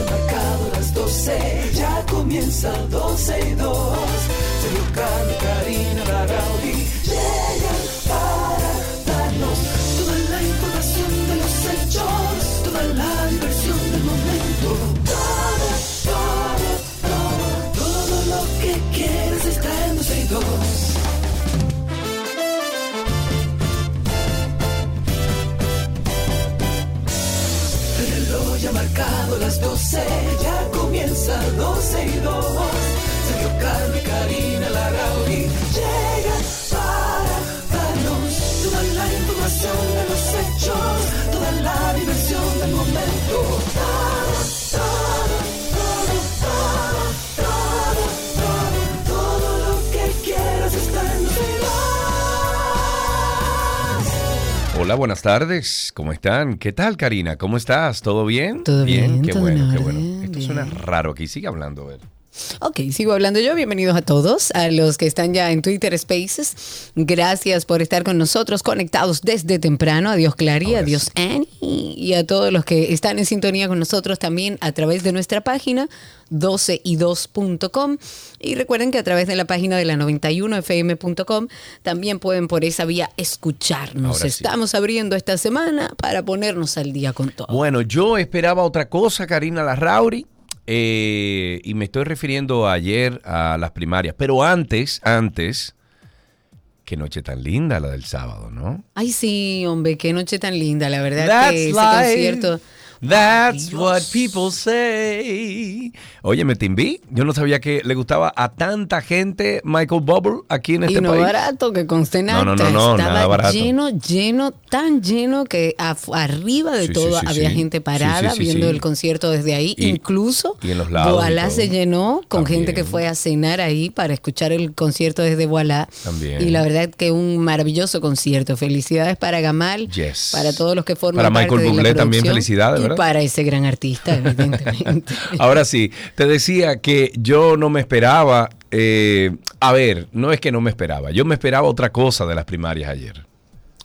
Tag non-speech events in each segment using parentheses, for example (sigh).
ha marcado las 12, ya comienza 12 y 2. Sergio Carlos, Karina, Larrauri 12, ya comienza 12 y 2. Hola, buenas tardes. ¿Cómo están? ¿Qué tal, Karina? ¿Cómo estás? ¿Todo bien? Todo bien, Qué todo bueno, en qué bueno. Esto bien. suena raro aquí. Sigue hablando, a ver. Ok, sigo hablando yo. Bienvenidos a todos, a los que están ya en Twitter Spaces. Gracias por estar con nosotros, conectados desde temprano. Adiós Clary, adiós Annie. Y a todos los que están en sintonía con nosotros también a través de nuestra página 12y2.com. Y recuerden que a través de la página de la 91fm.com también pueden por esa vía escucharnos. Sí. Estamos abriendo esta semana para ponernos al día con todo. Bueno, yo esperaba otra cosa, Karina Larrauri. Eh, y me estoy refiriendo ayer a las primarias. Pero antes, antes, qué noche tan linda la del sábado, ¿no? Ay, sí, hombre, qué noche tan linda, la verdad That's que ese life. concierto. That's what people say. Oye, me timbí. Yo no sabía que le gustaba a tanta gente Michael Bubble aquí en Y este no país. barato, que conste No, no, no, no, Estaba nada barato. lleno, lleno, tan lleno que arriba de Sí, todo sí, había gente parada viendo el concierto desde ahí. Y- Incluso y en los lados y Voilá todo. se llenó con También. gente que fue a cenar ahí para escuchar el concierto desde Voilá. También. Y la verdad que un maravilloso concierto. Felicidades para Gamal, Yes. para todos los que forman Para parte Michael de la Bublé también producción, para ese gran artista, evidentemente. (laughs) Ahora sí, te decía que yo no me esperaba. eh, a ver, no es que no me esperaba. Yo me esperaba otra cosa de las primarias ayer.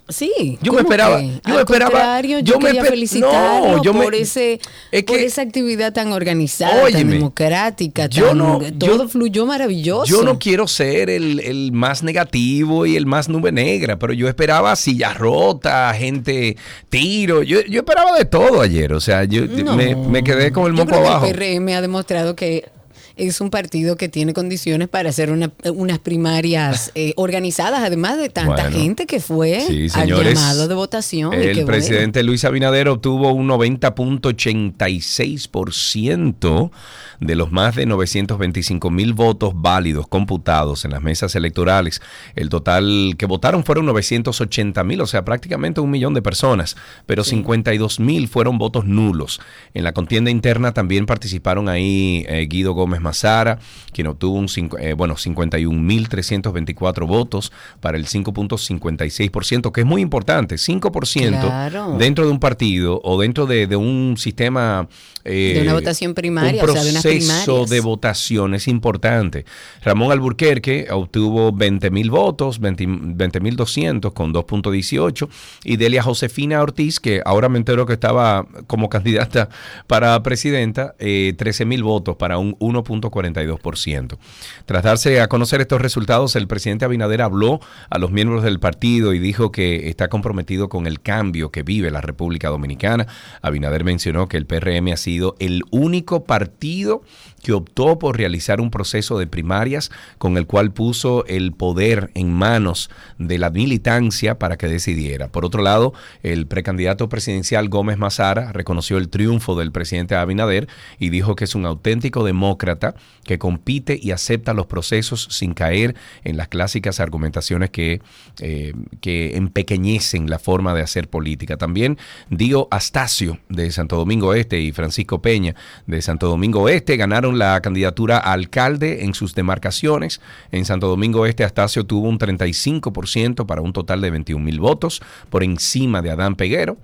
Sí, Yo me ¿cómo esperaba- yo me Al esperaba- yo, yo me quería espe- felicitarlo no, yo me- por ese es por que- esa actividad tan organizada, Óyeme, tan democrática, yo tan- no- todo yo- fluyó maravilloso. Yo no quiero ser el, el más negativo y el más nube negra, pero yo esperaba silla rota, gente tiro. Yo, yo esperaba de todo ayer. O sea, yo No. me, me quedé con el moco abajo. El PRM ha demostrado que es un partido que tiene condiciones para hacer una- unas primarias eh, organizadas, además de tanta Bueno. gente que fue Sí, al llamado de votación. y El bueno. presidente Luis Abinader obtuvo un 90.86% de los más de 925 mil votos válidos computados en las mesas electorales. El total que votaron fueron 980 mil, o sea, prácticamente un millón de personas, pero 52 mil fueron votos nulos. En la contienda interna también participaron ahí eh, Guido Gómez Mazara, quien obtuvo un eh, bueno, 51.324 votos para el 5.56%, que es muy importante, 5% Claro. dentro de un partido o dentro de, de un sistema... eh, De una votación primaria, un o sea, de unas proceso de votación es importante. Ramón Alburquerque obtuvo 20 mil votos, 20 mil 200 con 2.18 y Delia Josefina Ortiz, que ahora me entero que estaba como (laughs) candidata para presidenta, eh, 13 mil votos para un 1.42%. Tras darse a conocer estos resultados, el presidente Abinader habló a los miembros del partido y dijo que está comprometido con el cambio que vive la República Dominicana. Abinader mencionó que el PRM ha sido el único partido que optó por realizar un proceso de primarias con el cual puso el poder en manos de la militancia para que decidiera. Por otro lado, el precandidato presidencial Gómez Mazara reconoció el triunfo del presidente Abinader y dijo que es un auténtico demócrata que compite y acepta los procesos sin caer en las clásicas argumentaciones que, eh, que empequeñecen la forma de hacer política. También Dio Astacio de Santo Domingo Este y Francisco Peña de Santo Domingo Este ganaron la candidatura a alcalde en sus demarcaciones. En Santo Domingo Este, Astacio tuvo un 35% para un total de 21 mil votos, por encima de Adán Peguero.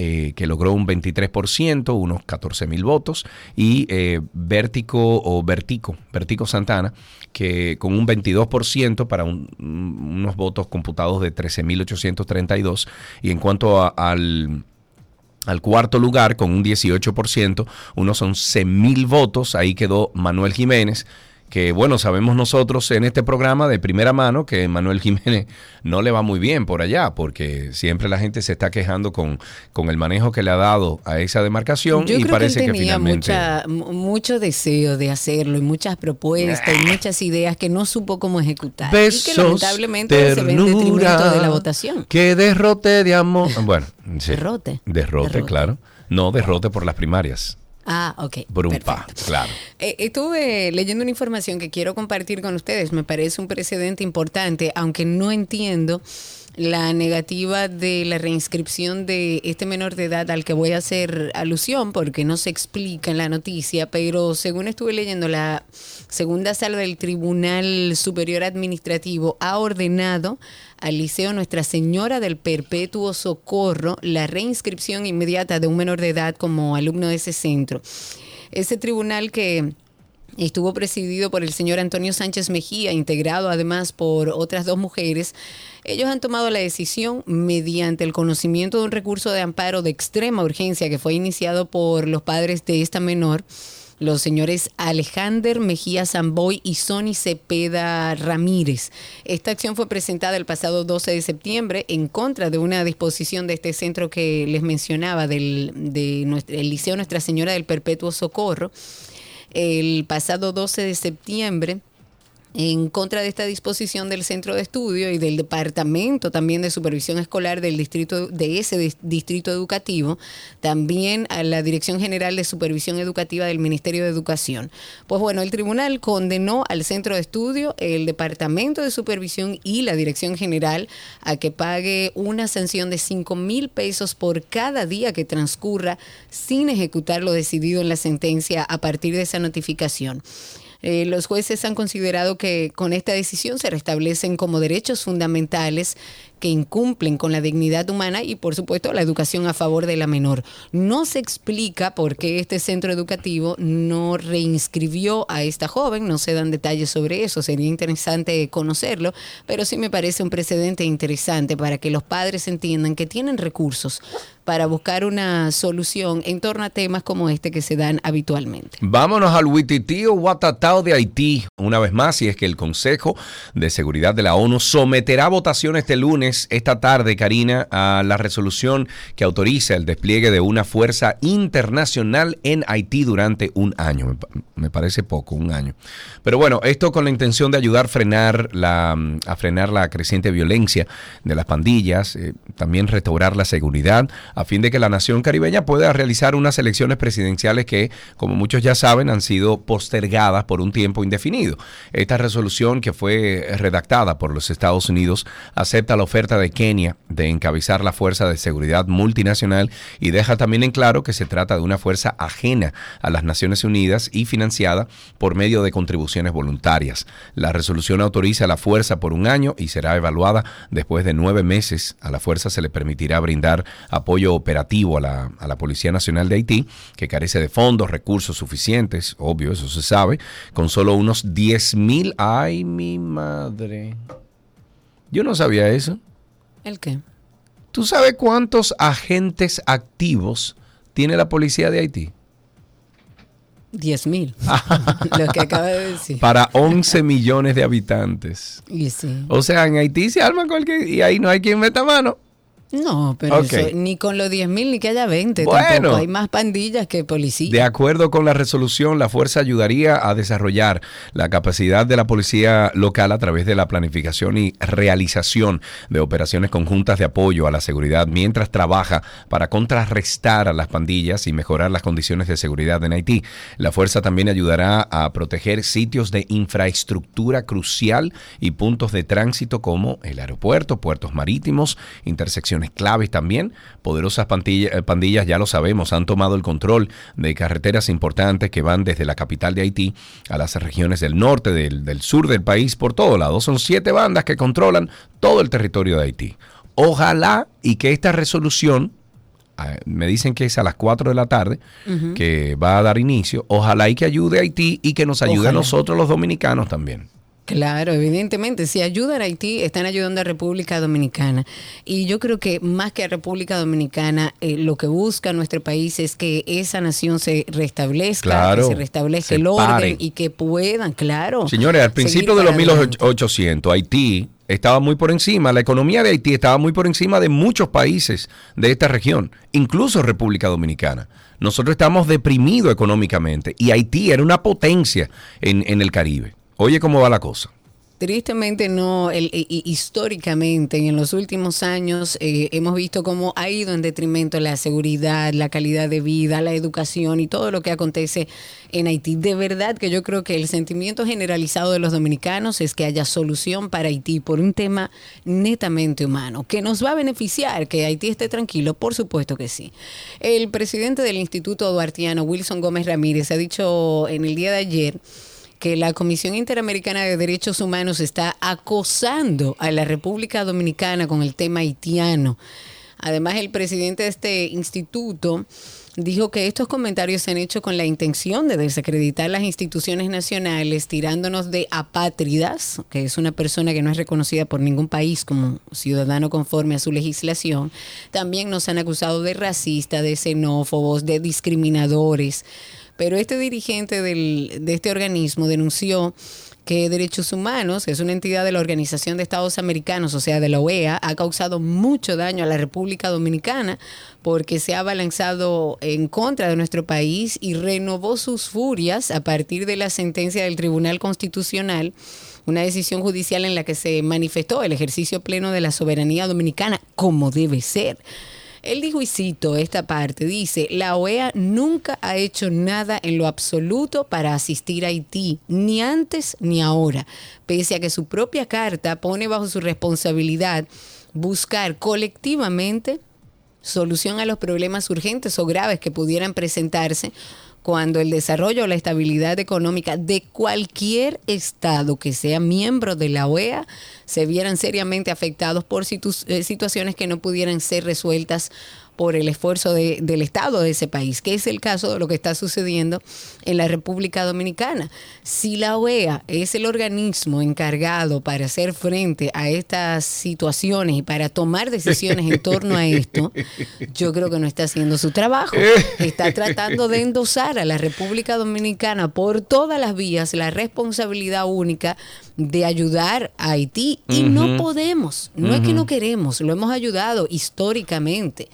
eh, que logró un 23%, unos 14 mil votos, y eh, Vértico o Vertico, Vertico Santana, que con un 22% para un- unos votos computados de 13.832. Y en cuanto al al cuarto lugar con un 18%, unos 11 mil votos, ahí quedó Manuel Jiménez, que bueno, sabemos nosotros en este programa de primera mano que Manuel Jiménez no le va muy bien por allá, porque siempre la gente se está quejando con, con el manejo que le ha dado a esa demarcación Yo y creo parece que que, él tenía finalmente... mucha, mu- mucho deseo de hacerlo y muchas propuestas y muchas ideas que no supo cómo ejecutar. y que Besos, lamentablemente se ternura, de la votación. Que derrote de amor. Bueno, sí. Derrote. Derrote, Derrote. claro. No, derrote por las primarias. Ah, ok. Un perfecto. claro. Eh, estuve leyendo una información que quiero compartir con ustedes. Me parece un precedente importante, aunque no entiendo la negativa de la reinscripción de este menor de edad al que voy a hacer alusión porque no se explica en la noticia, pero según estuve leyendo, la segunda sala del Tribunal Superior Administrativo ha ordenado al Liceo Nuestra Señora del Perpetuo Socorro la reinscripción inmediata de un menor de edad como alumno de ese centro. Ese tribunal que Estuvo presidido por el señor Antonio Sánchez Mejía, integrado además por otras dos mujeres. Ellos han tomado la decisión mediante el conocimiento de un recurso de amparo de extrema urgencia que fue iniciado por los padres de esta menor, los señores Alejandro Mejía Zamboy y Sony Cepeda Ramírez. Esta acción fue presentada el pasado 12 de septiembre en contra de una disposición de este centro que les mencionaba, del de el Liceo Nuestra Señora del Perpetuo Socorro el pasado 12 de septiembre en contra de esta disposición del centro de estudio y del departamento también de supervisión escolar del distrito de ese dis- distrito educativo, también a la Dirección General de Supervisión Educativa del Ministerio de Educación. Pues bueno, el tribunal condenó al centro de estudio, el departamento de supervisión y la Dirección General a que pague una sanción de 5 mil pesos por cada día que transcurra sin ejecutar lo decidido en la sentencia a partir de esa notificación. Eh, los jueces han considerado que con esta decisión se restablecen como derechos fundamentales que incumplen con la dignidad humana y por supuesto la educación a favor de la menor. No se explica por qué este centro educativo no reinscribió a esta joven, no se dan detalles sobre eso, sería interesante conocerlo, pero sí me parece un precedente interesante para que los padres entiendan que tienen recursos para buscar una solución en torno a temas como este que se dan habitualmente. Vámonos al Huititío Guatatao de Haití, una vez más, y es que el Consejo de Seguridad de la ONU someterá a votación este lunes, esta tarde, Karina, a la resolución que autoriza el despliegue de una fuerza internacional en Haití durante un año. Me, pa- me parece poco, un año. Pero bueno, esto con la intención de ayudar a frenar la, a frenar la creciente violencia de las pandillas, eh, también restaurar la seguridad, a fin de que la nación caribeña pueda realizar unas elecciones presidenciales que, como muchos ya saben, han sido postergadas por un tiempo indefinido. Esta resolución que fue redactada por los Estados Unidos acepta la oferta de Kenia de encabezar la Fuerza de Seguridad Multinacional y deja también en claro que se trata de una fuerza ajena a las Naciones Unidas y financiada por medio de contribuciones voluntarias. La resolución autoriza la fuerza por un año y será evaluada después de nueve meses. A la fuerza se le permitirá brindar apoyo operativo a la, a la Policía Nacional de Haití, que carece de fondos, recursos suficientes, obvio, eso se sabe, con solo unos 10 mil. ¡Ay, mi madre! Yo no sabía eso. ¿El qué? ¿Tú sabes cuántos agentes activos tiene la policía de Haití? 10 mil. (laughs) Lo que acaba de decir. Para 11 millones de habitantes. Y sí. O sea, en Haití se arma cualquier... Y ahí no hay quien meta mano. No, pero eso, ni con los 10 mil ni que haya 20 Bueno. tampoco. Hay más pandillas que policías. De acuerdo con la resolución, la fuerza ayudaría a desarrollar la capacidad de la policía local a través de la planificación y realización de operaciones conjuntas de apoyo a la seguridad mientras trabaja para contrarrestar a las pandillas y mejorar las condiciones de seguridad en Haití. La fuerza también ayudará a proteger sitios de infraestructura crucial y puntos de tránsito como el aeropuerto, puertos marítimos, intersecciones claves también. Poderosas pandilla- eh, pandillas, ya lo sabemos, han tomado el control de carreteras importantes que van desde la capital de Haití a las regiones del norte, del, del sur del país, por todo lado. Son siete bandas que controlan todo el territorio de Haití. Ojalá y que esta resolución ah, me dicen que es a las 4 de la tarde que va a dar inicio. Ojalá y que ayude a Haití y que nos ayude Ojalá. a nosotros los dominicanos también. Claro, evidentemente, si ayudan a Haití, están ayudando a República Dominicana. Y yo creo que más que a República Dominicana, eh, lo que busca nuestro país es que esa nación se restablezca, Claro, que se restablezca se el orden y que puedan, claro. Señores, al principio de los para adelante. 1800, Haití estaba muy por encima, la economía de Haití estaba muy por encima de muchos países de esta región, incluso República Dominicana. Nosotros estamos deprimidos económicamente y Haití era una potencia en, en el Caribe. Oye cómo va la cosa. Tristemente no, el- y- históricamente en los últimos años eh, hemos visto cómo ha ido en detrimento la seguridad, la calidad de vida, la educación y todo lo que acontece en Haití. De verdad que yo creo que el sentimiento generalizado de los dominicanos es que haya solución para Haití por un tema netamente humano, que nos va a beneficiar que Haití esté tranquilo, por supuesto que sí. El presidente del Instituto Duartiano, Wilson Gómez Ramírez, ha dicho en el día de ayer que la Comisión Interamericana de Derechos Humanos está acosando a la República Dominicana con el tema haitiano. Además, el presidente de este instituto dijo que estos comentarios se han hecho con la intención de desacreditar las instituciones nacionales, tirándonos de apátridas, que es una persona que no es reconocida por ningún país como ciudadano conforme a su legislación. También nos han acusado de racistas, de xenófobos, de discriminadores. Pero este dirigente del- de este organismo denunció que Derechos Humanos, que es una entidad de la Organización de Estados Americanos, o sea, de la OEA, ha causado mucho daño a la República Dominicana porque se ha abalanzado en contra de nuestro país y renovó sus furias a partir de la sentencia del Tribunal Constitucional, una decisión judicial en la que se manifestó el ejercicio pleno de la soberanía dominicana como debe ser. Él dijo, y cito esta parte, dice, la OEA nunca ha hecho nada en lo absoluto para asistir a Haití, ni antes ni ahora, pese a que su propia carta pone bajo su responsabilidad buscar colectivamente solución a los problemas urgentes o graves que pudieran presentarse cuando el desarrollo o la estabilidad económica de cualquier estado que sea miembro de la OEA se vieran seriamente afectados por eh, situaciones que no pudieran ser resueltas por el esfuerzo de- del Estado de ese país, que es el caso de lo que está sucediendo en la República Dominicana. Si la OEA es el organismo encargado para hacer frente a estas situaciones y para tomar decisiones en torno a esto, yo creo que no está haciendo su trabajo. Está tratando de endosar a la República Dominicana por todas las vías la responsabilidad única de ayudar a Haití y no podemos, no es que no queremos, lo hemos ayudado históricamente,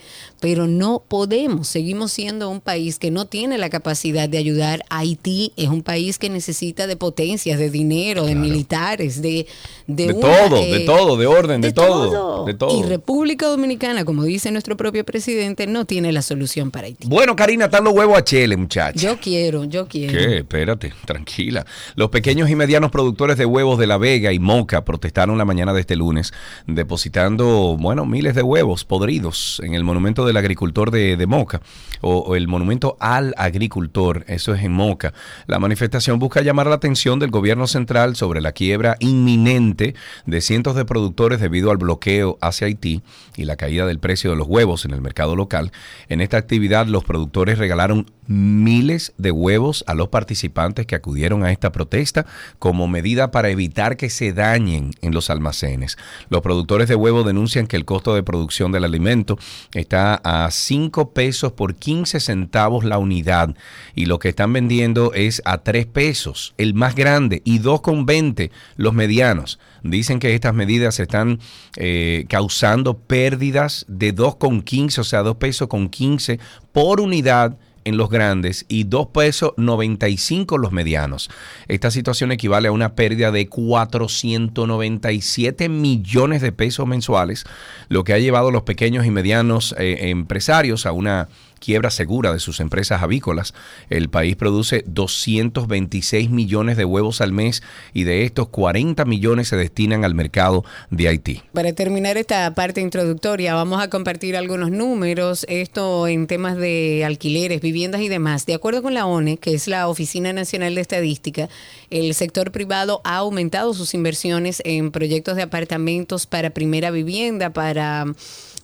pero no podemos, seguimos siendo un país que no tiene la capacidad de ayudar a Haití, es un país que necesita de potencias, de dinero, de militares, de de, De una, todo, de todo, de orden, de todo, de todo. Y República Dominicana, como dice nuestro propio presidente, no tiene la solución para Haití. Bueno, Karina, están los huevos a chele, muchachos. Yo quiero, yo quiero. ¿Qué? Espérate, tranquila. Los pequeños y medianos productores de huevos de La Vega y Moca protestaron la mañana de este lunes, depositando, bueno, miles de huevos podridos en el monumento agricultor de, de Moca, o, o el monumento al agricultor, eso es en Moca. La manifestación busca llamar la atención del gobierno central sobre la quiebra inminente de cientos de productores debido al bloqueo hacia Haití y la caída del precio de los huevos en el mercado local. En esta actividad, los productores regalaron miles de huevos a los participantes que acudieron a esta protesta como medida para evitar que se dañen en los almacenes. Los productores de huevo denuncian que el costo de producción del alimento está a 5 pesos por 15 centavos la unidad y lo que están vendiendo es a 3 pesos, el más grande, y 2,20 los medianos. Dicen que estas medidas están eh, causando pérdidas de 2,15, o sea, 2 pesos con 15 por unidad en los grandes y 2 pesos 95 los medianos. Esta situación equivale a una pérdida de 497 millones de pesos mensuales, lo que ha llevado a los pequeños y medianos eh, empresarios a una quiebra segura de sus empresas avícolas. El país produce 226 millones de huevos al mes y de estos 40 millones se destinan al mercado de Haití. Para terminar esta parte introductoria, vamos a compartir algunos números, esto en temas de alquileres, viviendas y demás. De acuerdo con la ONE, que es la Oficina Nacional de Estadística, el sector privado ha aumentado sus inversiones en proyectos de apartamentos para primera vivienda, para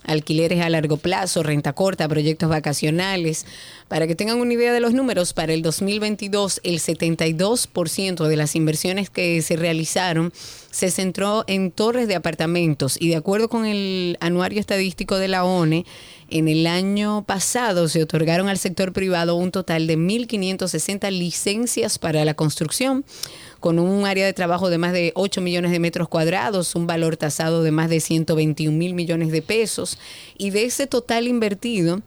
alquileres a largo plazo, renta corta, proyectos vacacionales. Para que tengan una idea de los números, para el 2022 el 72% de las inversiones que se realizaron se centró en torres de apartamentos y de acuerdo con el anuario estadístico de la ONE, en el año pasado se otorgaron al sector privado un total de 1.560 licencias para la construcción con un área de trabajo de más de 8 millones de metros cuadrados, un valor tasado de más de 121 mil millones de pesos. Y de ese total invertido,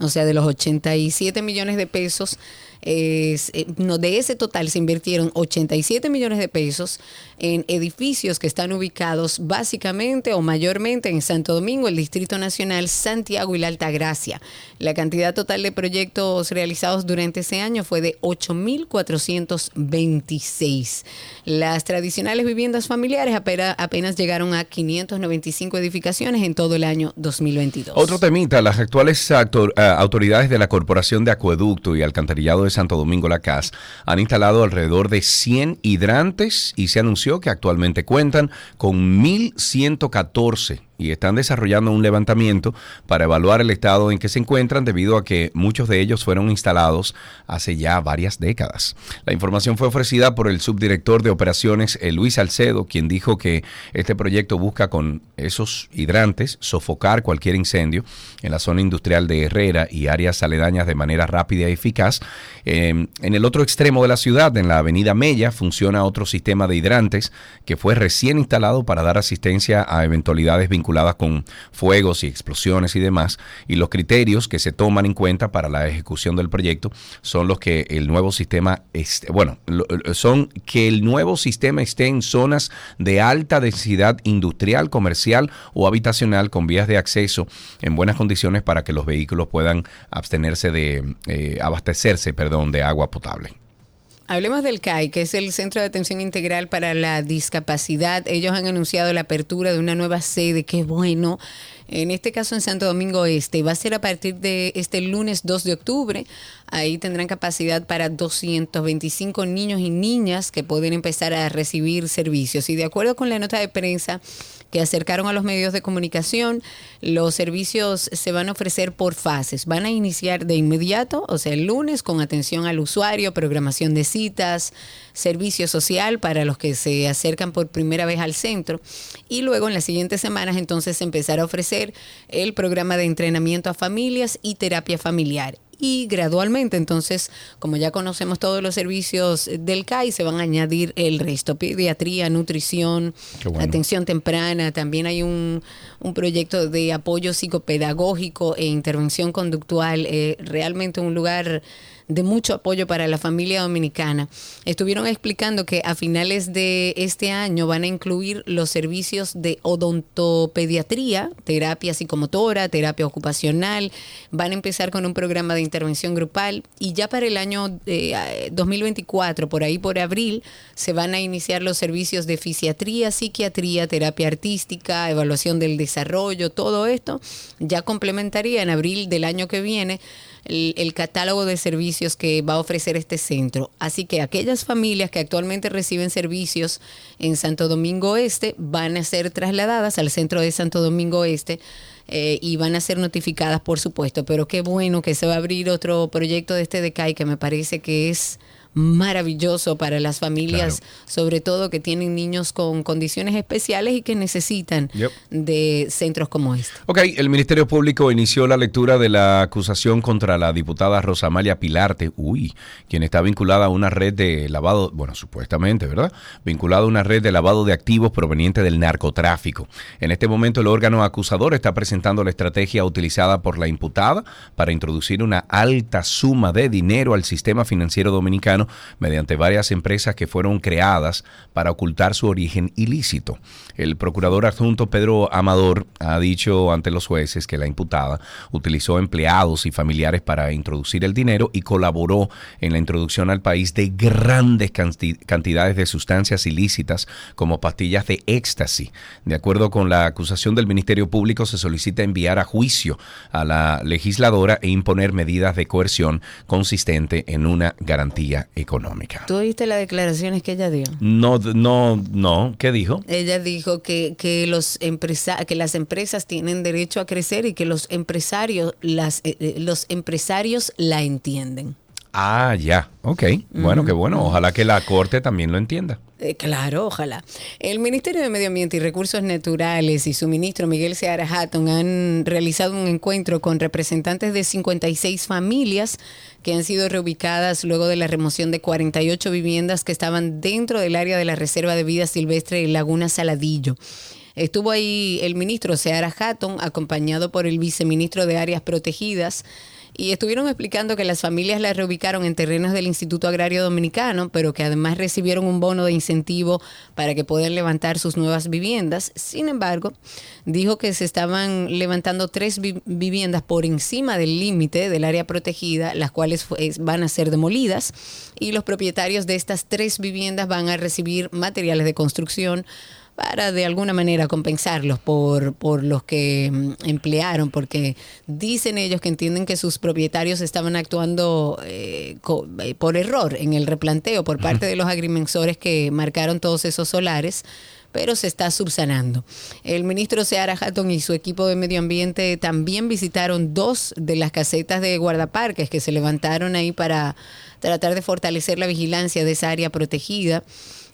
o sea, de los 87 millones de pesos, eh, no, de ese total se invirtieron 87 millones de pesos en edificios que están ubicados básicamente o mayormente en Santo Domingo, el Distrito Nacional, Santiago y la Altagracia. La cantidad total de proyectos realizados durante ese año fue de 8.426. Las tradicionales viviendas familiares apenas llegaron a 595 edificaciones en todo el año 2022. Otro temita, las actuales eh, autoridades de la Corporación de Acueducto y Alcantarillado de Santo Domingo La Cas han instalado alrededor de 100 hidrantes y se anunció que actualmente cuentan con 1.114 y están desarrollando un levantamiento para evaluar el estado en que se encuentran debido a que muchos de ellos fueron instalados hace ya varias décadas. La información fue ofrecida por el subdirector de operaciones eh, Luis Alcedo, quien dijo que este proyecto busca con esos hidrantes sofocar cualquier incendio en la zona industrial de Herrera y áreas aledañas de manera rápida y eficaz. Em, en el otro extremo de la ciudad, en la avenida Mella, funciona otro sistema de hidrantes que fue recién instalado para dar asistencia a eventualidades vinculadas con fuegos y explosiones y demás, y los criterios que se toman en cuenta para la ejecución del proyecto son los que el nuevo sistema, esté, bueno, son que el nuevo sistema esté en zonas de alta densidad industrial, comercial o habitacional con vías de acceso en buenas condiciones para que los vehículos puedan abstenerse de eh, abastecerse, perdón, de agua potable. Hablemos del CAI, que es el Centro de Atención Integral para la Discapacidad. Ellos han anunciado la apertura de una nueva sede, qué bueno. En este caso en Santo Domingo Este, va a ser a partir de este lunes 2 de octubre. Ahí tendrán capacidad para 225 niños y niñas que pueden empezar a recibir servicios. Y de acuerdo con la nota de prensa, que acercaron a los medios de comunicación. Los servicios se van a ofrecer por fases. Van a iniciar de inmediato, o sea, el lunes, con atención al usuario, programación de citas, servicio social para los que se acercan por primera vez al centro. Y luego en las siguientes semanas entonces empezar a ofrecer el programa de entrenamiento a familias y terapia familiar y gradualmente, entonces, como ya conocemos todos los servicios del CAI, se van a añadir el resto, pediatría, nutrición, atención temprana, también hay un, un, proyecto de apoyo psicopedagógico e intervención conductual, eh, realmente un lugar de mucho apoyo para la familia dominicana. Estuvieron explicando que a finales de este año van a incluir los servicios de odontopediatría, terapia psicomotora, terapia ocupacional, van a empezar con un programa de intervención grupal y ya para el año 2024, eh, por ahí por abril, se van a iniciar los servicios de fisiatría, psiquiatría, terapia artística, evaluación del desarrollo, todo esto ya complementaría en abril del año que viene el, catálogo de servicios que va a ofrecer este centro. Así que aquellas familias que actualmente reciben servicios en Santo Domingo Este van a ser trasladadas al centro de Santo Domingo Este. Y van a ser notificadas, por supuesto. Pero qué bueno que se va a abrir otro proyecto de este DECAI que me parece que es maravilloso para las familias, sobre todo que tienen niños con condiciones especiales y que necesitan de centros como este. Ok, el Ministerio Público inició la lectura de la acusación contra la diputada Rosamalia Pilarte, uy, quien está vinculada a una red de lavado, bueno, supuestamente, ¿verdad? Vinculada a una red de lavado de activos proveniente del narcotráfico. En este momento el órgano acusador está presentando la estrategia utilizada por la imputada para introducir una alta suma de dinero al sistema financiero dominicano mediante varias empresas que fueron creadas para ocultar su origen ilícito. El procurador adjunto Pedro Amador ha dicho ante los jueces que la imputada utilizó empleados y familiares para introducir el dinero y colaboró en la introducción al país de grandes cantidades de sustancias ilícitas como pastillas de éxtasis. De acuerdo con la acusación del Ministerio Público, se solicita enviar a juicio a la legisladora e imponer medidas de coerción consistente en una garantía económica. ¿Tú oíste las declaraciones que ella dio? No, no, no. ¿Qué dijo? Ella dijo que, que, los empresa que las empresas tienen derecho a crecer y que los empresarios, las, eh, eh, los empresarios la entienden. Ah, ya. Ok. Bueno, qué bueno. Ojalá que la Corte también lo entienda. Eh, claro, ojalá. El Ministerio de Medio Ambiente y Recursos Naturales y su ministro Miguel Seara Hatton han realizado un encuentro con representantes de 56 familias que han sido reubicadas luego de la remoción de 48 viviendas que estaban dentro del área de la Reserva de Vida Silvestre Laguna Saladillo. Estuvo ahí el ministro Seara Hatton, acompañado por el viceministro de Áreas Protegidas, y estuvieron explicando que las familias las reubicaron en terrenos del Instituto Agrario Dominicano, pero que además recibieron un bono de incentivo para que puedan levantar sus nuevas viviendas. Sin embargo, dijo que se estaban levantando tres viviendas por encima del límite del área protegida, las cuales van a ser demolidas, y los propietarios de estas tres viviendas van a recibir materiales de construcción para de alguna manera compensarlos por, por los que mm, emplearon, porque dicen ellos que entienden que sus propietarios estaban actuando eh, eh, por error en el replanteo por parte de los agrimensores que marcaron todos esos solares pero se está subsanando. El ministro Seara Hatton y su equipo de medio ambiente también visitaron dos de las casetas de guardaparques que se levantaron ahí para tratar de fortalecer la vigilancia de esa área protegida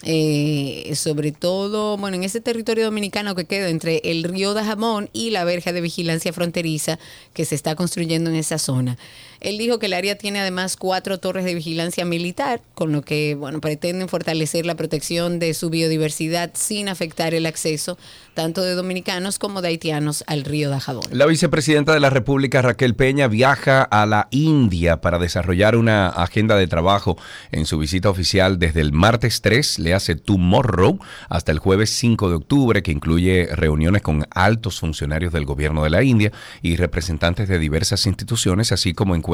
eh, sobre todo, bueno, en ese territorio dominicano que queda entre el río de Jamón y la verja de vigilancia fronteriza que se está construyendo en esa zona. Él dijo que el área tiene además cuatro torres de vigilancia militar, con lo que bueno, pretenden fortalecer la protección de su biodiversidad sin afectar el acceso tanto de dominicanos como de haitianos al río de Jabón. La vicepresidenta de la República, Raquel Peña, viaja a la India para desarrollar una agenda de trabajo en su visita oficial desde el martes 3, le hace Tomorrow, hasta el jueves 5 de octubre, que incluye reuniones con altos funcionarios del gobierno de la India y representantes de diversas instituciones, así como encuentros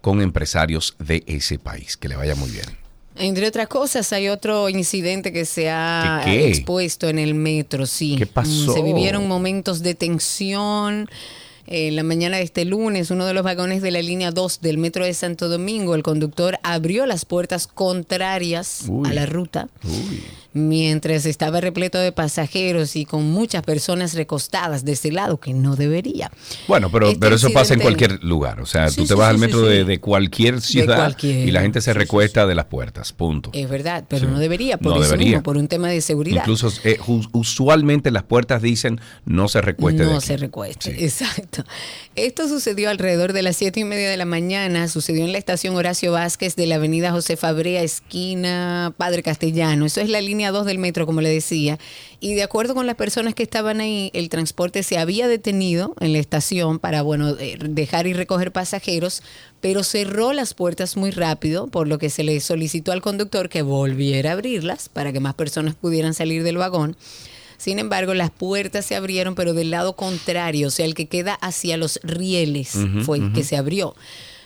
con empresarios de ese país. Que le vaya muy bien. Entre otras cosas, hay otro incidente que se ha expuesto en el metro, sí. ¿Qué pasó? Se vivieron momentos de tensión. En la mañana de este lunes, uno de los vagones de la línea 2 del metro de Santo Domingo, el conductor abrió las puertas contrarias a la ruta. Uy mientras estaba repleto de pasajeros y con muchas personas recostadas de ese lado, que no debería. Bueno, pero, este pero eso pasa en cualquier lugar. O sea, tú te vas al metro de, cualquier ciudad y la gente se recuesta de las puertas, punto. Es verdad, pero no debería, por eso Mismo, por un tema de seguridad. Incluso eh, usualmente las puertas dicen no se recueste. No se recueste, exacto. Esto sucedió alrededor de las siete y media de la mañana, sucedió en la estación Horacio Vázquez de la avenida José Fabrea, esquina Padre Castellano. Eso es la línea 2 del metro, como le decía, y de acuerdo con las personas que estaban ahí, el transporte se había detenido en la estación para, bueno, eh, dejar y recoger pasajeros, pero cerró las puertas muy rápido, por lo que se le solicitó al conductor que volviera a abrirlas para que más personas pudieran salir del vagón. Sin embargo, las puertas se abrieron, pero del lado contrario, o sea, el que queda hacia los rieles fue el que se abrió.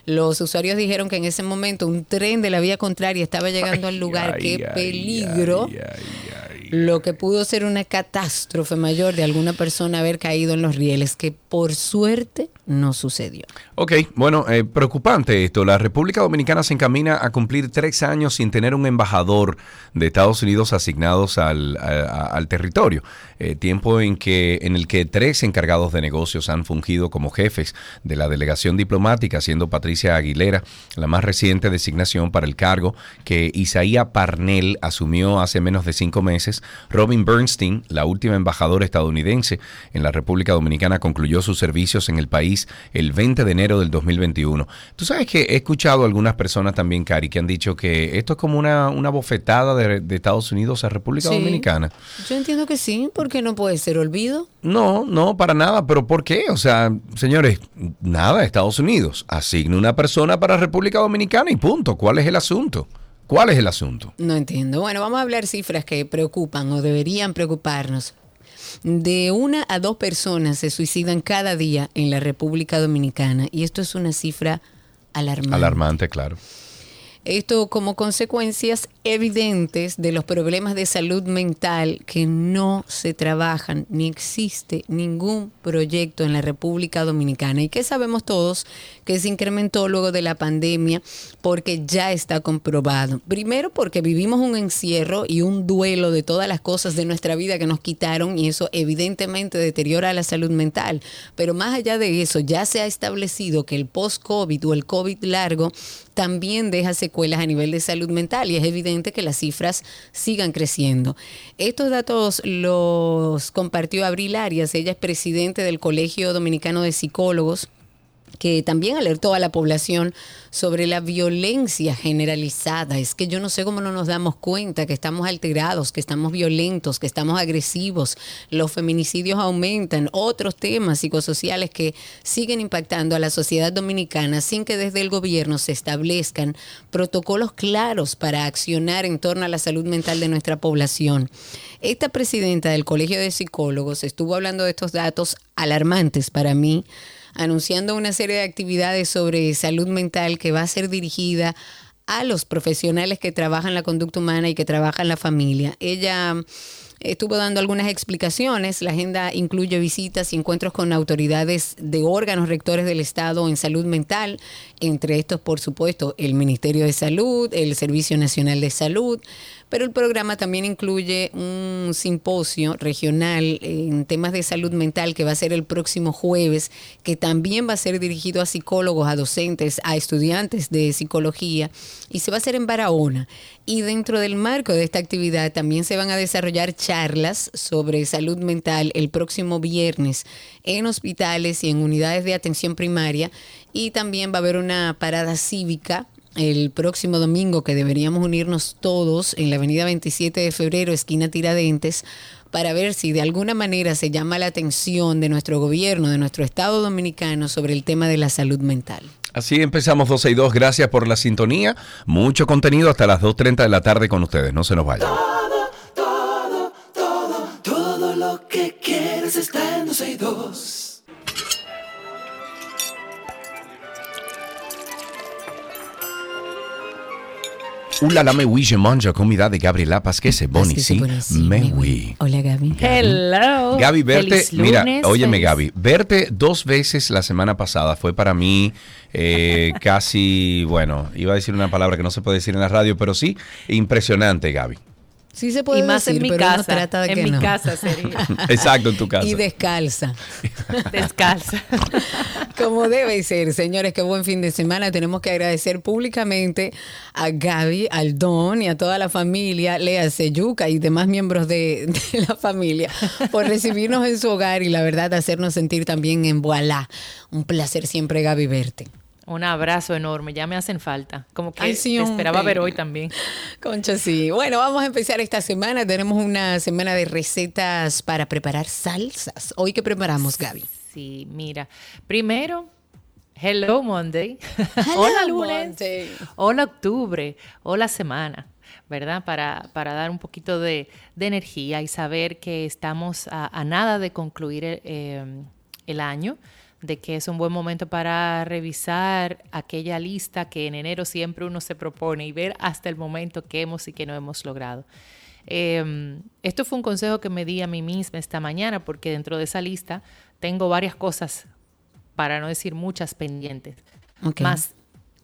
Los usuarios dijeron que en ese momento un tren de la vía contraria estaba llegando al lugar. ¡Qué peligro! Lo que pudo ser una catástrofe mayor de alguna persona haber caído en los rieles, que por suerte no sucedió. Ok, bueno, eh, preocupante esto. La República Dominicana se encamina a cumplir tres años sin tener un embajador de Estados Unidos asignados al, al territorio. Eh, tiempo en, que, en el que tres encargados de negocios han fungido como jefes de la delegación diplomática, siendo Patricia Aguilera la más reciente designación para el cargo que Isaía Parnell asumió hace menos de cinco meses. Robin Bernstein, la última embajadora estadounidense en la República Dominicana, concluyó sus servicios en el país el 20 de enero del 2021. Tú sabes que he escuchado a algunas personas también, Cari, que han dicho que esto es como una, una bofetada de, Estados Unidos a República Dominicana. Yo entiendo que sí, porque no puede ser olvido. No, no, para nada, pero ¿por qué? O sea, señores, nada, Estados Unidos asigna una persona para República Dominicana y punto. ¿Cuál es el asunto? ¿Cuál es el asunto? No entiendo. Bueno, vamos a hablar cifras que preocupan o deberían preocuparnos de una a dos personas se suicidan cada día en la República Dominicana y esto es una cifra alarmante. Alarmante, claro. Esto como consecuencias evidentes de los problemas de salud mental que no se trabajan ni existe ningún proyecto en la República Dominicana y que sabemos todos que se incrementó luego de la pandemia porque ya está comprobado. Primero porque vivimos un encierro y un duelo de todas las cosas de nuestra vida que nos quitaron y eso evidentemente deteriora la salud mental. Pero más allá de eso, ya se ha establecido que el post-COVID o el COVID largo también deja secuelas a nivel de salud mental y es evidente que las cifras sigan creciendo. Estos datos los compartió Abril Arias, ella es presidente del Colegio Dominicano de Psicólogos que también alertó a la población sobre la violencia generalizada. Es que yo no sé cómo no nos damos cuenta que estamos alterados, que estamos violentos, que estamos agresivos, los feminicidios aumentan, otros temas psicosociales que siguen impactando a la sociedad dominicana sin que desde el gobierno se establezcan protocolos claros para accionar en torno a la salud mental de nuestra población. Esta presidenta del Colegio de Psicólogos estuvo hablando de estos datos alarmantes para mí anunciando una serie de actividades sobre salud mental que va a ser dirigida a los profesionales que trabajan la conducta humana y que trabajan la familia. Ella estuvo dando algunas explicaciones. La agenda incluye visitas y encuentros con autoridades de órganos rectores del Estado en salud mental, entre estos, por supuesto, el Ministerio de Salud, el Servicio Nacional de Salud, pero el programa también incluye un simposio regional en temas de salud mental que va a ser el próximo jueves, que también va a ser dirigido a psicólogos, a docentes, a estudiantes de psicología y se va a hacer en Barahona. Y dentro del marco de esta actividad también se van a desarrollar charlas sobre salud mental el próximo viernes en hospitales y en unidades de atención primaria y también va a haber una parada cívica el próximo domingo que deberíamos unirnos todos en la avenida 27 de febrero, esquina Tiradentes, para ver si de alguna manera se llama la atención de nuestro gobierno, de nuestro Estado dominicano sobre el tema de la salud mental. Así empezamos 12 y 2. Gracias por la sintonía. Mucho contenido hasta las 2.30 de la tarde con ustedes. No se nos vayan. Todo, todo, todo, todo lo que quieres está en 12 y 2. Ula la me oui, je mange comida de Gabriela Pasquese. Bonisi, me oui. Hola Gaby. Hello. Gaby, verte, Feliz mira, óyeme feliz- Gaby, verte dos veces la semana pasada fue para mí eh, (laughs) casi, bueno, iba a decir una palabra que no se puede decir en la radio, pero sí, impresionante Gaby. Sí se puede Y más decir, en mi pero casa. trata de en que mi no. casa sería. (laughs) Exacto, en tu casa. Y descalza. (laughs) Descalza. (laughs) Como debe ser, señores, qué buen fin de semana. Tenemos que agradecer públicamente a Gaby, al Don y a toda la familia, Lea Seyuca y demás miembros de, de la familia por recibirnos en su hogar y la verdad hacernos sentir también en Voilà. Un placer siempre, Gaby, verte. Un abrazo enorme. Ya me hacen falta. Como que Ay, sí, te esperaba ver hoy también. (laughs) Concha, sí. Bueno, vamos a empezar esta semana. Tenemos una semana de recetas para preparar salsas. Hoy, ¿qué preparamos, Gaby? Sí, mira. Primero, hello Monday. (laughs) hola lunes. Monday. Hola octubre. Hola semana. ¿Verdad? Para, para dar un poquito de, de energía y saber que estamos a, a nada de concluir eh, el año, de que es un buen momento para revisar aquella lista que en enero siempre uno se propone y ver hasta el momento qué hemos y qué no hemos logrado. Eh, esto fue un consejo que me di a mí misma esta mañana porque dentro de esa lista tengo varias cosas, para no decir muchas pendientes. Ok. Más,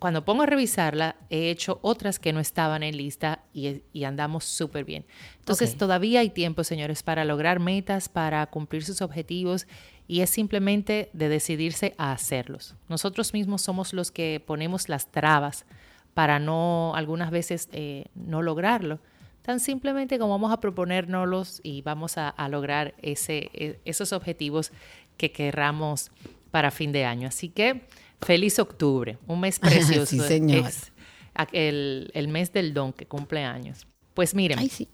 cuando pongo a revisarla, he hecho otras que no estaban en lista y, y andamos súper bien. Entonces, Ok. todavía hay tiempo, señores, para lograr metas, para cumplir sus objetivos y es simplemente de decidirse a hacerlos. Nosotros mismos somos los que ponemos las trabas para no, algunas veces, eh, no lograrlo. Tan simplemente como vamos a proponérnoslos y vamos a, a lograr ese, e- esos objetivos que querramos para fin de año. Así que feliz octubre, un mes (laughs) precioso. Sí, señor. Es el, el mes del don que cumple años. Pues miren, Ay, sí.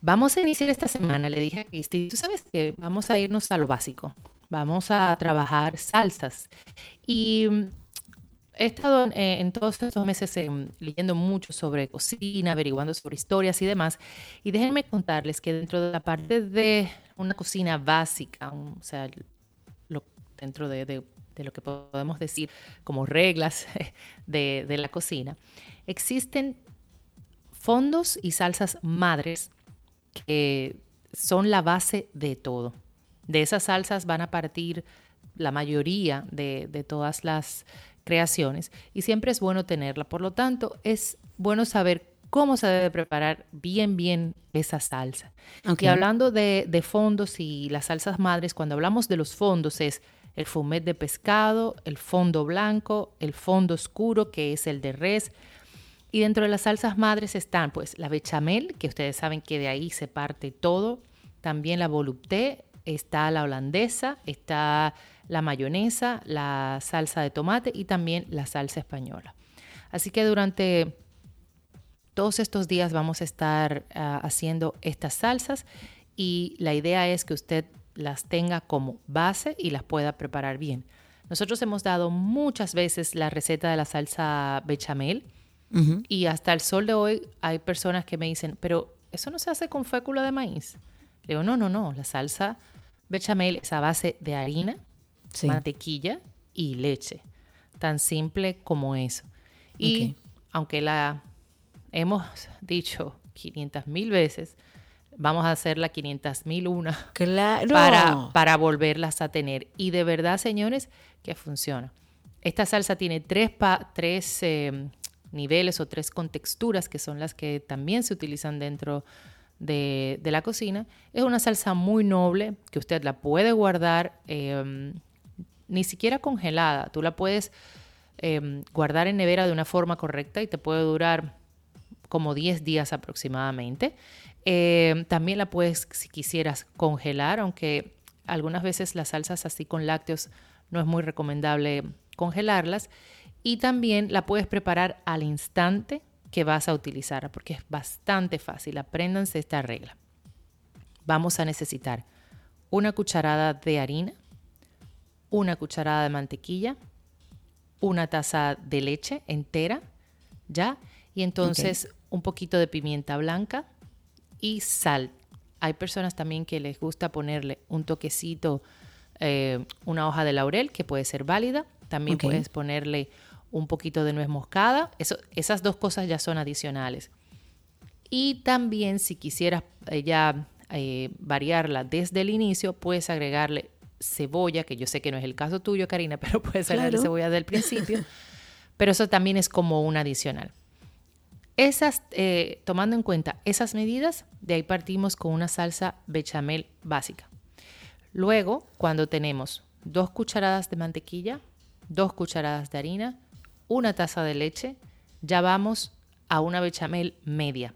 Vamos a iniciar esta semana, le dije a Cristi, tú sabes que vamos a irnos a lo básico, vamos a trabajar salsas. Y mm, he estado eh, en todos estos meses em, leyendo mucho sobre cocina, averiguando sobre historias y demás. Y déjenme contarles que dentro de la parte de una cocina básica, un- o sea, lo- dentro de, de de lo que podemos decir como reglas (laughs) de, de la cocina, existen fondos y salsas madres que son la base de todo. De esas salsas van a partir la mayoría de, de, todas las creaciones y siempre es bueno tenerla. Por lo tanto, es bueno saber cómo se debe preparar bien, bien esa salsa. Y hablando de, de, fondos y las salsas madres, cuando hablamos de los fondos es el fumet de pescado, el fondo blanco, el fondo oscuro, que es el de res. Y dentro de las salsas madres están pues la bechamel, que ustedes saben que de ahí se parte todo, también la volupté, está la holandesa, está la mayonesa, la salsa de tomate y también la salsa española. Así que durante todos estos días vamos a estar uh, haciendo estas salsas y la idea es que usted las tenga como base y las pueda preparar bien. Nosotros hemos dado muchas veces la receta de la salsa bechamel uh -huh. y hasta el sol de hoy hay personas que me dicen, pero eso no se hace con fécula de maíz. Le digo, no, no, no, la salsa bechamel es a base de harina, sí. mantequilla y leche. Tan simple como eso. Y okay. aunque la hemos dicho 500 mil veces, vamos a hacer la 500 mil una (laughs) claro. para, para volverlas a tener. Y de verdad, señores, que funciona. Esta salsa tiene tres, pa, tres eh, niveles o tres contexturas que son las que también se utilizan dentro de, de, la cocina. Es una salsa muy noble que usted la puede guardar eh, ni siquiera congelada. Tú la puedes eh, guardar en nevera de una forma correcta y te puede durar como 10 días aproximadamente. Eh, también la puedes, si quisieras, congelar, aunque algunas veces las salsas así con lácteos no es muy recomendable congelarlas. Y también la puedes preparar al instante que vas a utilizar, porque es bastante fácil. Apréndanse esta regla. Vamos a necesitar una cucharada de harina, una cucharada de mantequilla, una taza de leche entera, ¿ya? Y entonces okay. un poquito de pimienta blanca y sal. Hay personas también que les gusta ponerle un toquecito, eh, una hoja de laurel, que puede ser válida. También okay. puedes ponerle un poquito de nuez moscada. Eso, esas dos cosas ya son adicionales. Y también si quisieras eh, ya eh, variarla desde el inicio, puedes agregarle cebolla, que yo sé que no es el caso tuyo, Karina, (laughs) pero puedes agregarle claro. cebolla del principio. pero eso también es como un adicional. Esas, eh, tomando en cuenta esas medidas, de ahí partimos con una salsa bechamel básica. Luego, cuando tenemos dos cucharadas de mantequilla, dos cucharadas de harina, una taza de leche, ya vamos a una bechamel media.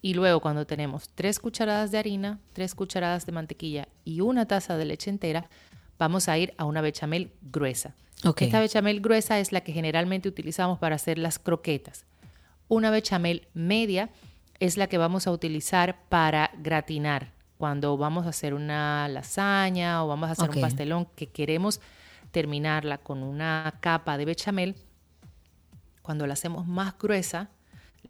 Y luego cuando tenemos tres cucharadas de harina, tres cucharadas de mantequilla y una taza de leche entera, vamos a ir a una bechamel gruesa. Okay. Esta bechamel gruesa es la que generalmente utilizamos para hacer las croquetas. Una bechamel media es la que vamos a utilizar para gratinar cuando vamos a hacer una lasaña o vamos a hacer okay. un pastelón que queremos terminarla con una capa de bechamel. Cuando la hacemos más gruesa,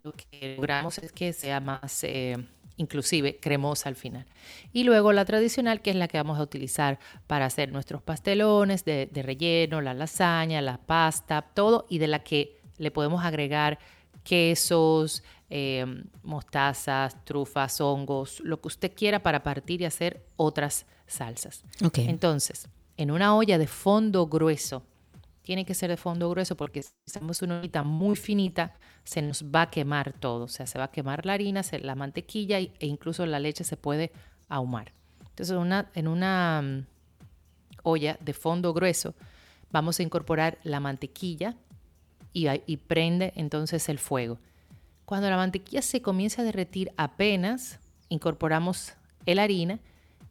lo que logramos es que sea más eh, inclusive cremosa al final. Y luego la tradicional, que es la que vamos a utilizar para hacer nuestros pastelones de, de relleno, la lasaña, la pasta, todo, y de la que le podemos agregar quesos, eh, mostazas, trufas, hongos, lo que usted quiera para partir y hacer otras salsas. Okay. Entonces, en una olla de fondo grueso, tiene que ser de fondo grueso porque si hacemos una ollita muy finita, se nos va a quemar todo. O sea, se va a quemar la harina, la mantequilla e incluso la leche se puede ahumar. Entonces, una, en una um, olla de fondo grueso, vamos a incorporar la mantequilla y, prende entonces el fuego. Cuando la mantequilla se comienza a derretir apenas, incorporamos la harina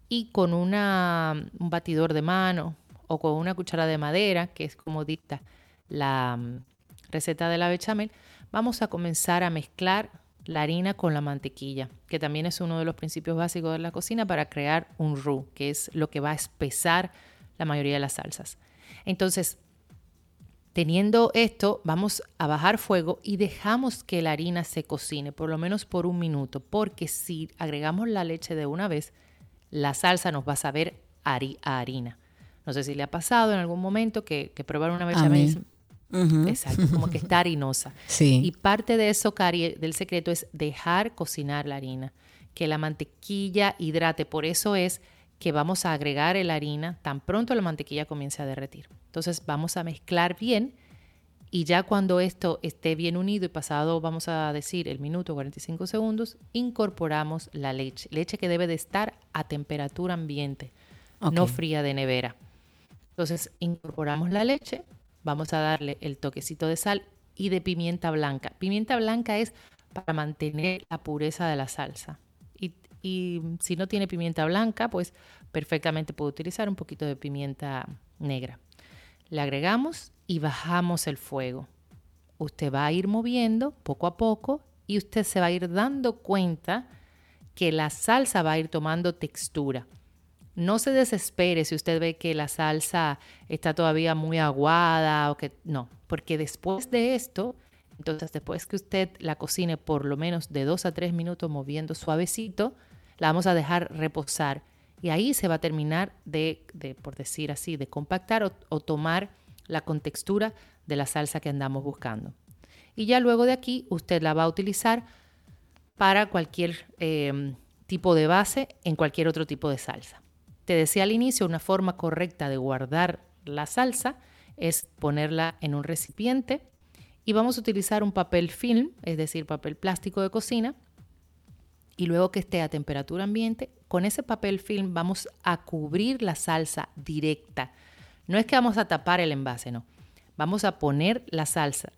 y con una, un batidor de mano o con una cuchara de madera, que es como dicta la um, receta de la bechamel, vamos a comenzar a mezclar la harina con la mantequilla, que también es uno de los principios básicos de la cocina para crear un roux, que es lo que va a espesar la mayoría de las salsas. Entonces, Teniendo esto, vamos a bajar fuego y dejamos que la harina se cocine, por lo menos por un minuto, porque si agregamos la leche de una vez, la salsa nos va a saber a harina. No sé si le ha pasado en algún momento que, que probaron una bechamel Exacto, como que está harinosa. (laughs) Sí. Y parte de eso, Cari, del secreto es dejar cocinar la harina, que la mantequilla hidrate. Por eso es que vamos a agregar la harina tan pronto la mantequilla comience a derretir. Entonces vamos a mezclar bien y ya cuando esto esté bien unido y pasado, vamos a decir, el minuto 45 segundos, incorporamos la leche. Leche que debe de estar a temperatura ambiente, no fría de nevera. Entonces incorporamos la leche, vamos a darle el toquecito de sal y de pimienta blanca. Pimienta blanca es para mantener la pureza de la salsa. Y, si no tiene pimienta blanca, pues perfectamente puede utilizar un poquito de pimienta negra. Le agregamos y bajamos el fuego. Usted va a ir moviendo poco a poco y usted se va a ir dando cuenta que la salsa va a ir tomando textura. No se desespere si usted ve que la salsa está todavía muy aguada o que no, porque después de esto, entonces después que usted la cocine por lo menos de dos a tres minutos moviendo suavecito, la vamos a dejar reposar y ahí se va a terminar de, por decir así, de compactar o, tomar la contextura de la salsa que andamos buscando. Y ya luego de aquí usted la va a utilizar para cualquier eh, tipo de base en cualquier otro tipo de salsa. Te decía al inicio, una forma correcta de guardar la salsa es ponerla en un recipiente y vamos a utilizar un papel film, es decir, papel plástico de cocina, y luego que esté a temperatura ambiente, con ese papel film vamos a cubrir la salsa directa. No es que vamos a tapar el envase, no. Vamos a poner la salsa,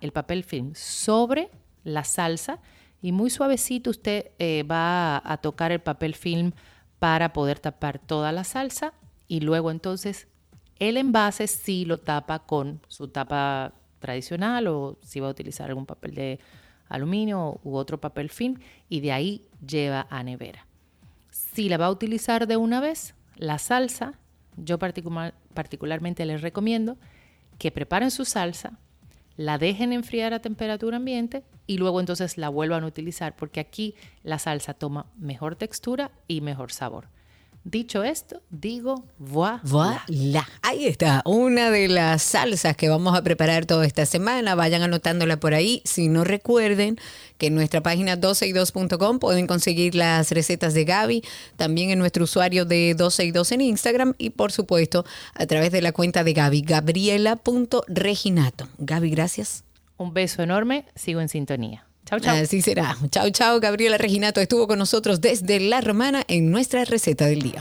el papel film sobre la salsa y muy suavecito usted eh, va a tocar el papel film para poder tapar toda la salsa y luego entonces el envase sí lo tapa con su tapa tradicional o si va a utilizar algún papel de aluminio u otro papel film y de ahí lleva a nevera. Si la va a utilizar de una vez, la salsa, yo particularmente les recomiendo que preparen su salsa, la dejen enfriar a temperatura ambiente y luego entonces la vuelvan a utilizar porque aquí la salsa toma mejor textura y mejor sabor. Dicho esto, digo voilà. Voilà. Ahí está, una de las salsas que vamos a preparar toda esta semana. Vayan anotándola por ahí. Si no recuerden que en nuestra página 12y2.com pueden conseguir las recetas de Gaby, también en nuestro usuario de 12y2 en Instagram y por supuesto a través de la cuenta de Gaby, gabriela.reginato. Gaby, gracias. Un beso enorme, sigo en sintonía. Chau, chau. Así será. Chau, chau. Gabriela Reginato estuvo con nosotros desde La Romana en nuestra receta del día.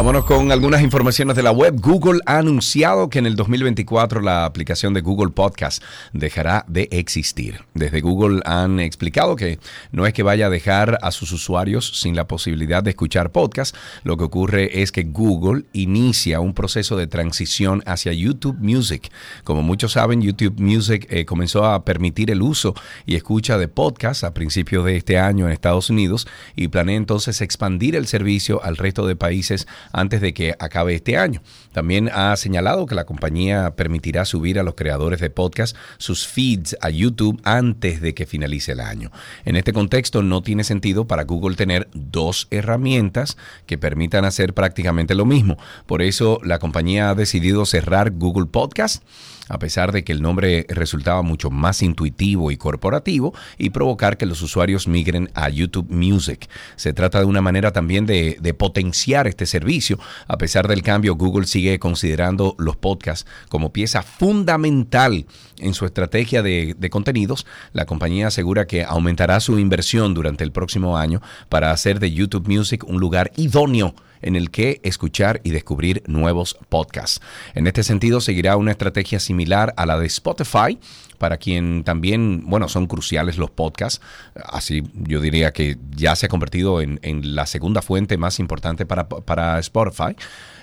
Vámonos con algunas informaciones de la web. Google ha anunciado que en el 2024 la aplicación de Google Podcast dejará de existir. Desde Google han explicado que no es que vaya a dejar a sus usuarios sin la posibilidad de escuchar podcast. Lo que ocurre es que Google inicia un proceso de transición hacia YouTube Music. Como muchos saben, YouTube Music eh, comenzó a permitir el uso y escucha de podcast a principios de este año en Estados Unidos y planea entonces expandir el servicio al resto de países antes de que acabe este año. También ha señalado que la compañía permitirá subir a los creadores de podcast sus feeds a YouTube antes de que finalice el año. En este contexto no tiene sentido para Google tener dos herramientas que permitan hacer prácticamente lo mismo. Por eso la compañía ha decidido cerrar Google Podcast a pesar de que el nombre resultaba mucho más intuitivo y corporativo, y provocar que los usuarios migren a YouTube Music. Se trata de una manera también de, potenciar este servicio. A pesar del cambio, Google sigue considerando los podcasts como pieza fundamental en su estrategia de, de contenidos. La compañía asegura que aumentará su inversión durante el próximo año para hacer de YouTube Music un lugar idóneo en el que escuchar y descubrir nuevos podcasts. En este sentido, seguirá una estrategia similar a la de Spotify, para quien también, bueno, son cruciales los podcasts. Así yo diría que ya se ha convertido en, la segunda fuente más importante para, para Spotify.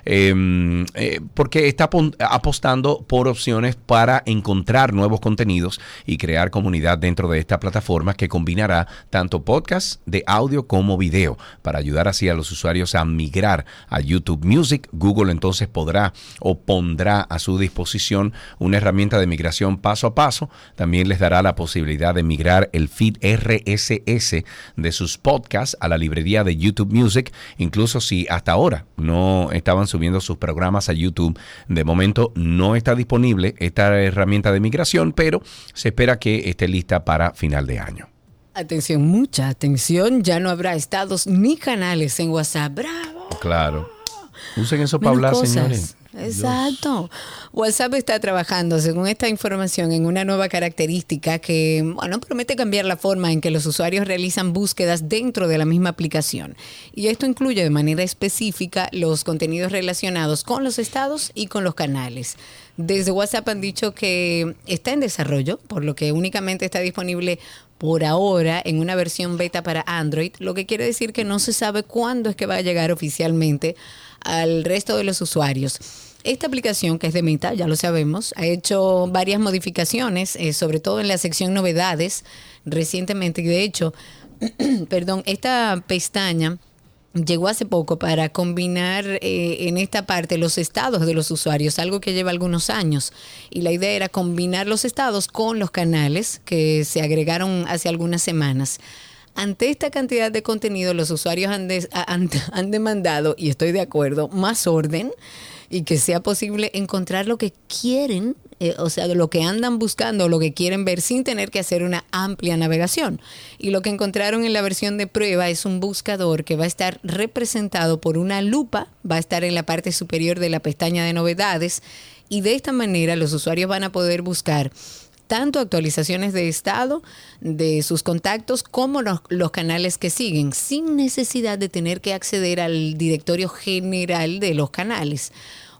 Em, eh, porque está apostando por opciones para encontrar nuevos contenidos y crear comunidad dentro de esta plataforma que combinará tanto podcast de audio como video para ayudar así a los usuarios a migrar a YouTube Music. Google entonces podrá o pondrá a su disposición una herramienta de migración paso a paso. También les dará la posibilidad de migrar el feed RSS de sus podcasts a la librería de YouTube Music, incluso si hasta ahora no estaban subiendo sus programas a YouTube. De momento no está disponible esta herramienta de migración, pero se espera que esté lista para final de año. Atención, mucha atención, ya no habrá estados ni canales en WhatsApp. ¡Bravo! Claro. Usen eso para hablar, señores. Exacto. WhatsApp está trabajando, según esta información, en una nueva característica que, bueno, promete cambiar la forma en que los usuarios realizan búsquedas dentro de la misma aplicación. Y esto incluye de manera específica los contenidos relacionados con los estados y con los canales. Desde WhatsApp han dicho que está en desarrollo, por lo que únicamente está disponible por ahora en una versión beta para Android, lo que quiere decir que no se sabe cuándo es que va a llegar oficialmente al resto de los usuarios. Esta aplicación, que es de Meta, ya lo sabemos, ha hecho varias modificaciones, eh, sobre todo en la sección novedades recientemente. Y de hecho, (clears throat) perdón, esta pestaña llegó hace poco para combinar eh, en esta parte los estados de los usuarios, algo que lleva algunos años. Y la idea era combinar los estados con los canales que se agregaron hace algunas semanas. Ante esta cantidad de contenido, los usuarios han, (laughs) han, demandado, y estoy de acuerdo, más orden y que sea posible encontrar lo que quieren, eh, o sea, lo que andan buscando, lo que quieren ver sin tener que hacer una amplia navegación. Y lo que encontraron en la versión de prueba es un buscador que va a estar representado por una lupa, va a estar en la parte superior de la pestaña de novedades y de esta manera los usuarios van a poder buscar tanto actualizaciones de estado de sus contactos como los, los, canales que siguen, sin necesidad de tener que acceder al directorio general de los canales.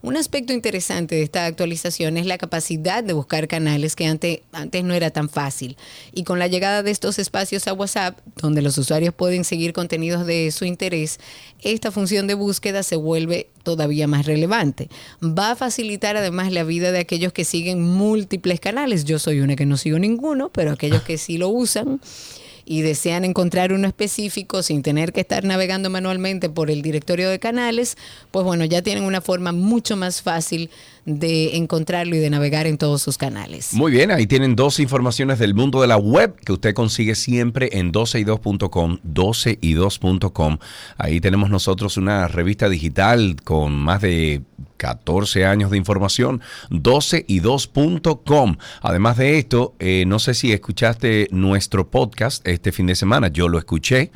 Un aspecto interesante de esta actualización es la capacidad de buscar canales que antes, antes no era tan fácil. Y con la llegada de estos espacios a WhatsApp, donde los usuarios pueden seguir contenidos de su interés, esta función de búsqueda se vuelve todavía más relevante. Va a facilitar además la vida de aquellos que siguen múltiples canales. Yo soy una que no sigo ninguno, pero aquellos que sí lo usan y desean encontrar uno específico sin tener que estar navegando manualmente por el directorio de canales, pues bueno, ya tienen una forma mucho más fácil de encontrarlo y de navegar en todos sus canales. Muy bien, ahí tienen dos informaciones del mundo de la web que usted consigue siempre en 12y2.com, 12y2.com. Ahí tenemos nosotros una revista digital con más de 14 años de información, 12y2.com. Además de esto, eh, no sé si escuchaste nuestro podcast este fin de semana, yo lo escuché.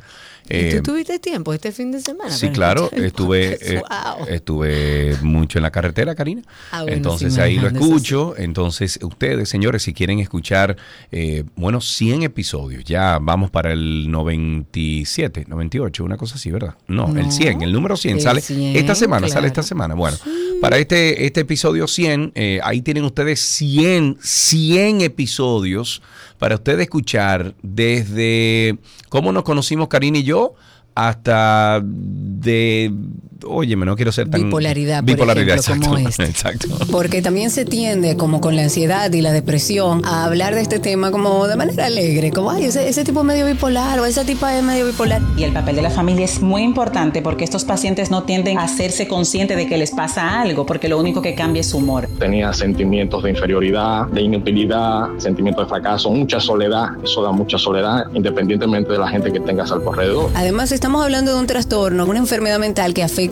¿Y tú eh, tuviste tiempo este fin de semana? Sí, claro, estuve, (laughs) eh, estuve mucho en la carretera, Karina. Ah, entonces ahí lo escucho. Entonces ustedes, señores, si quieren escuchar, eh, bueno, 100 episodios, ya vamos para el 97, 98, una cosa así, ¿verdad? No, el 100, el número 100 sale esta semana, sale esta semana. Bueno, para este, este episodio 100, ahí tienen ustedes 100, 100 episodios para ustedes escuchar desde cómo nos conocimos Karina y yo hasta de oye, no quiero ser tan... Bipolaridad, bipolaridad, como Exacto. Porque también se tiende, como con la ansiedad y la depresión, a hablar de este tema como de manera alegre, como, ay, ese, ese tipo medio bipolar o esa tipo es medio bipolar. Y el papel de la familia es muy importante porque estos pacientes no tienden a hacerse conscientes de que les pasa algo, porque lo único que cambia es su humor. Tenía sentimientos de inferioridad, de inutilidad, sentimientos de fracaso, mucha soledad, eso da mucha soledad, independientemente de la gente que tengas al alrededor. Además, estamos hablando de un trastorno, una enfermedad mental que afecta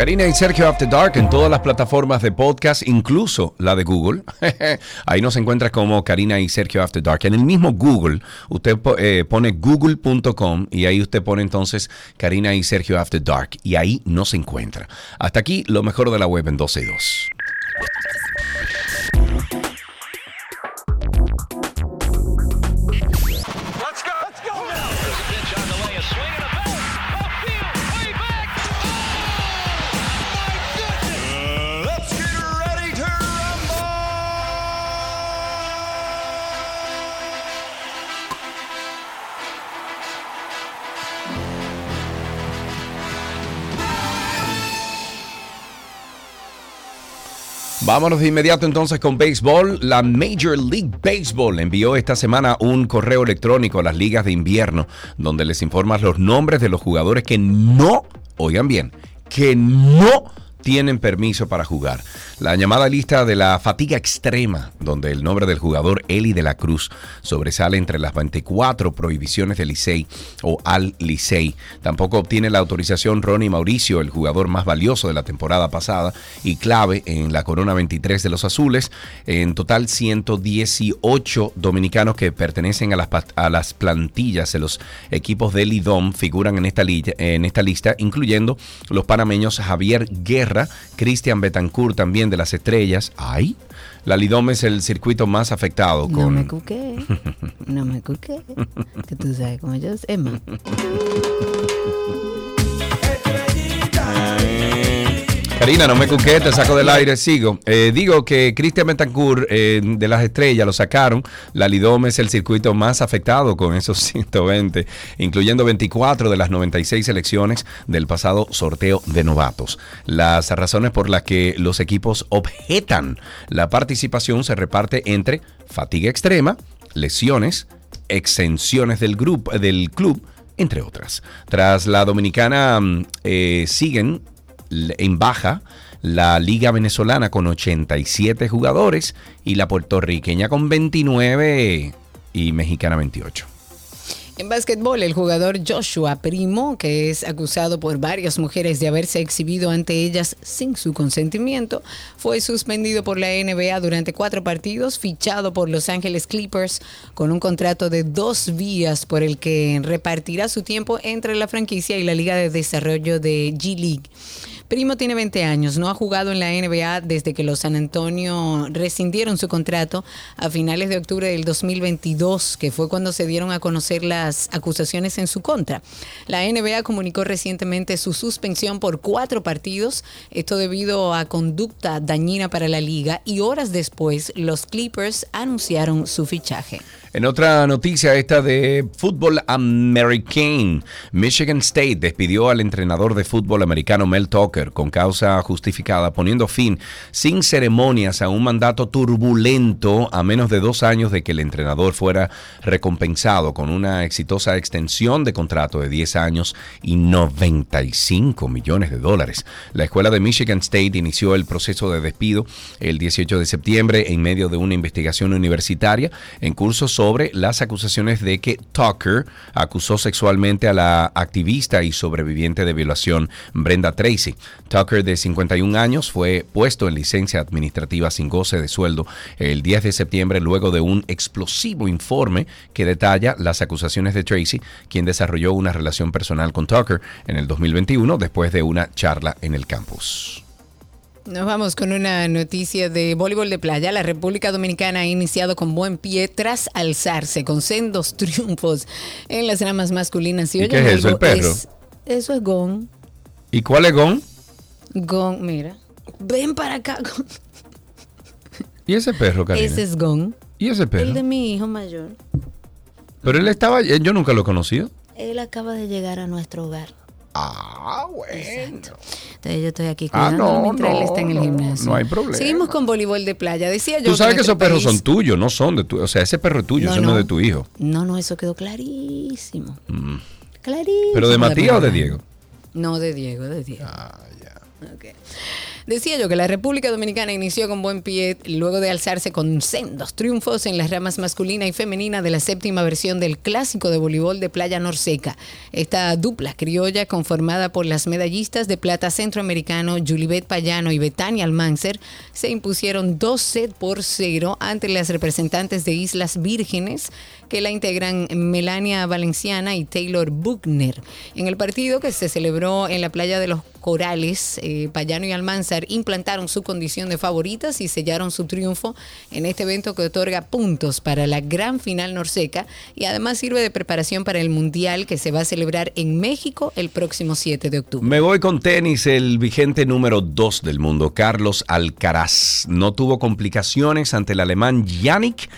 Karina y Sergio After Dark en todas las plataformas de podcast, incluso la de Google. (laughs) ahí nos encuentra como Karina y Sergio After Dark. En el mismo Google, usted eh, pone google.com y ahí usted pone entonces Karina y Sergio After Dark y ahí nos encuentra. Hasta aquí lo mejor de la web en 12 Vámonos de inmediato entonces con béisbol. La Major League Baseball envió esta semana un correo electrónico a las ligas de invierno donde les informa los nombres de los jugadores que no, oigan bien, que no tienen permiso para jugar. La llamada lista de la fatiga extrema, donde el nombre del jugador Eli de la Cruz sobresale entre las 24 prohibiciones del Licey o al Licey. Tampoco obtiene la autorización Ronnie Mauricio, el jugador más valioso de la temporada pasada y clave en la corona 23 de los Azules. En total, 118 dominicanos que pertenecen a las, plantillas de los equipos del IDOM figuran en esta lista, incluyendo los panameños Javier Guerra, Cristian Betancourt también de las estrellas. ¡Ay! La Lidom es el circuito más afectado con... No me cuqué. No me cuqué. Que tú sabes cómo yo... Es (laughs) Karina, no me cuqué, te saco del aire, sigo. Eh, digo que Cristian Betancourt eh, de las estrellas lo sacaron. La Lidom es el circuito más afectado con esos (laughs) 120, incluyendo 24 de las 96 selecciones del pasado sorteo de novatos. Las razones por las que los equipos objetan la participación se reparte entre fatiga extrema, lesiones, exenciones del, grupo, del club, entre otras. Tras la dominicana mm, eh, siguen en baja la Liga Venezolana con 87 jugadores y la puertorriqueña con 29 y mexicana 28. En básquetbol, el jugador Joshua Primo, que es acusado por varias mujeres de haberse exhibido ante ellas sin su consentimiento, fue suspendido por la NBA durante cuatro partidos, fichado por Los Ángeles Clippers con un contrato de dos vías por el que repartirá su tiempo entre la franquicia y la Liga de Desarrollo de G League. Primo tiene 20 años, no ha jugado en la NBA desde que los San Antonio rescindieron su contrato a finales de octubre del 2022, que fue cuando se dieron a conocer las acusaciones en su contra. La NBA comunicó recientemente su suspensión por cuatro partidos, esto debido a conducta dañina para la liga, y horas después los Clippers anunciaron su fichaje. En otra noticia, esta de fútbol americano, Michigan State despidió al entrenador de fútbol americano Mel Tucker con causa justificada, poniendo fin sin ceremonias a un mandato turbulento a menos de dos años de que el entrenador fuera recompensado con una exitosa extensión de contrato de 10 años y 95 millones de dólares. La escuela de Michigan State inició el proceso de despido el 18 de septiembre en medio de una investigación universitaria en curso sobre las acusaciones de que Tucker acusó sexualmente a la activista y sobreviviente de violación Brenda Tracy. Tucker, de 51 años, fue puesto en licencia administrativa sin goce de sueldo el 10 de septiembre luego de un explosivo informe que detalla las acusaciones de Tracy, quien desarrolló una relación personal con Tucker en el 2021 después de una charla en el campus. Nos vamos con una noticia de voleibol de playa. La República Dominicana ha iniciado con buen pie tras alzarse con sendos (laughs) triunfos en las ramas masculinas. ¿Y, qué es eso, el perro? eso es Gon. ¿Y cuál es Gon? Gon, mira. Ven para acá. ¿Y ese perro, Karina? Ese es Gon. ¿Y ese perro? El de mi hijo mayor. Pero él estaba, yo nunca lo he conocido. Él acaba de llegar a nuestro hogar. Ah, bueno. Entonces yo estoy aquí ah, cuidando ah, mientras él está en el gimnasio. No hay problema. Seguimos con voleibol de playa. Decía yo. Tú sabes que, esos perros son tuyos, no son de tu. O sea, ese perro es tuyo, no, no. es de tu hijo. No, no, eso quedó clarísimo. Mm. Clarísimo. ¿Pero de Matías o de Diego? No, de Diego, de Diego. Ah, ya. Okay. Decía yo que la República Dominicana inició con buen pie luego de alzarse con sendos triunfos en las ramas masculina y femenina de la séptima versión del clásico de voleibol de Playa Norseca. Esta dupla criolla conformada por las medallistas de plata centroamericano Julibet Payano y Betania Almancer se impusieron dos sets por cero ante las representantes de Islas Vírgenes que la integran Melania Valenciana y Taylor Buchner. En el partido que se celebró en la playa de los Corales, eh, Payano y Almanzar implantaron su condición de favoritas y sellaron su triunfo en este evento que otorga puntos para la gran final norseca y además sirve de preparación para el Mundial que se va a celebrar en México el próximo 7 de octubre. Me voy con tenis, el vigente número 2 del mundo, Carlos Alcaraz. No tuvo complicaciones ante el alemán Yannick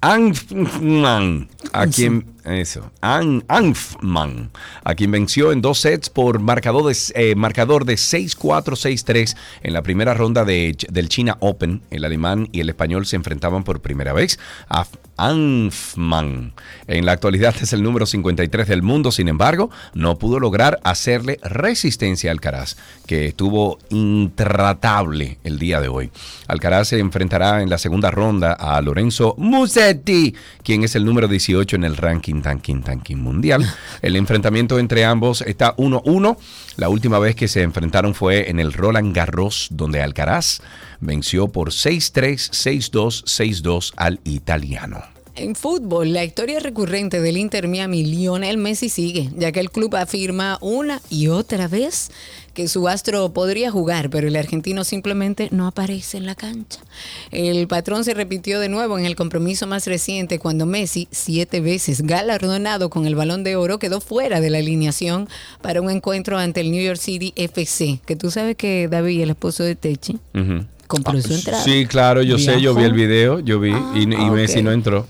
Angman, a quien Eso. An Anfman, a quien venció en dos sets por marcador de, eh, marcador de 6-4, 6-3 en la primera ronda de, del China Open. El alemán y el español se enfrentaban por primera vez. A Anfman. En la actualidad es el número 53 del mundo, sin embargo, no pudo lograr hacerle resistencia a Alcaraz, que estuvo intratable el día de hoy. Alcaraz se enfrentará en la segunda ronda a Lorenzo Musetti, quien es el número 18 en el ranking tanking tanking mundial. (laughs) El enfrentamiento entre ambos está 1-1. La última vez que se enfrentaron fue en el Roland Garros, donde Alcaraz venció por 6-3, 6-2, 6-2 al italiano. En fútbol, la historia recurrente del Inter Miami, Lionel Messi sigue, ya que el club afirma una y otra vez que su astro podría jugar, pero el argentino simplemente no aparece en la cancha. El patrón se repitió de nuevo en el compromiso más reciente cuando Messi, siete veces galardonado con el balón de oro, quedó fuera de la alineación para un encuentro ante el New York City FC, que tú sabes que David, el esposo de Techi, compró su entrada. Sí, claro, yo sé, yo vi el video, yo vi, y, y Ah, Messi no entró.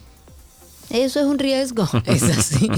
Eso es un riesgo, (laughs) es así.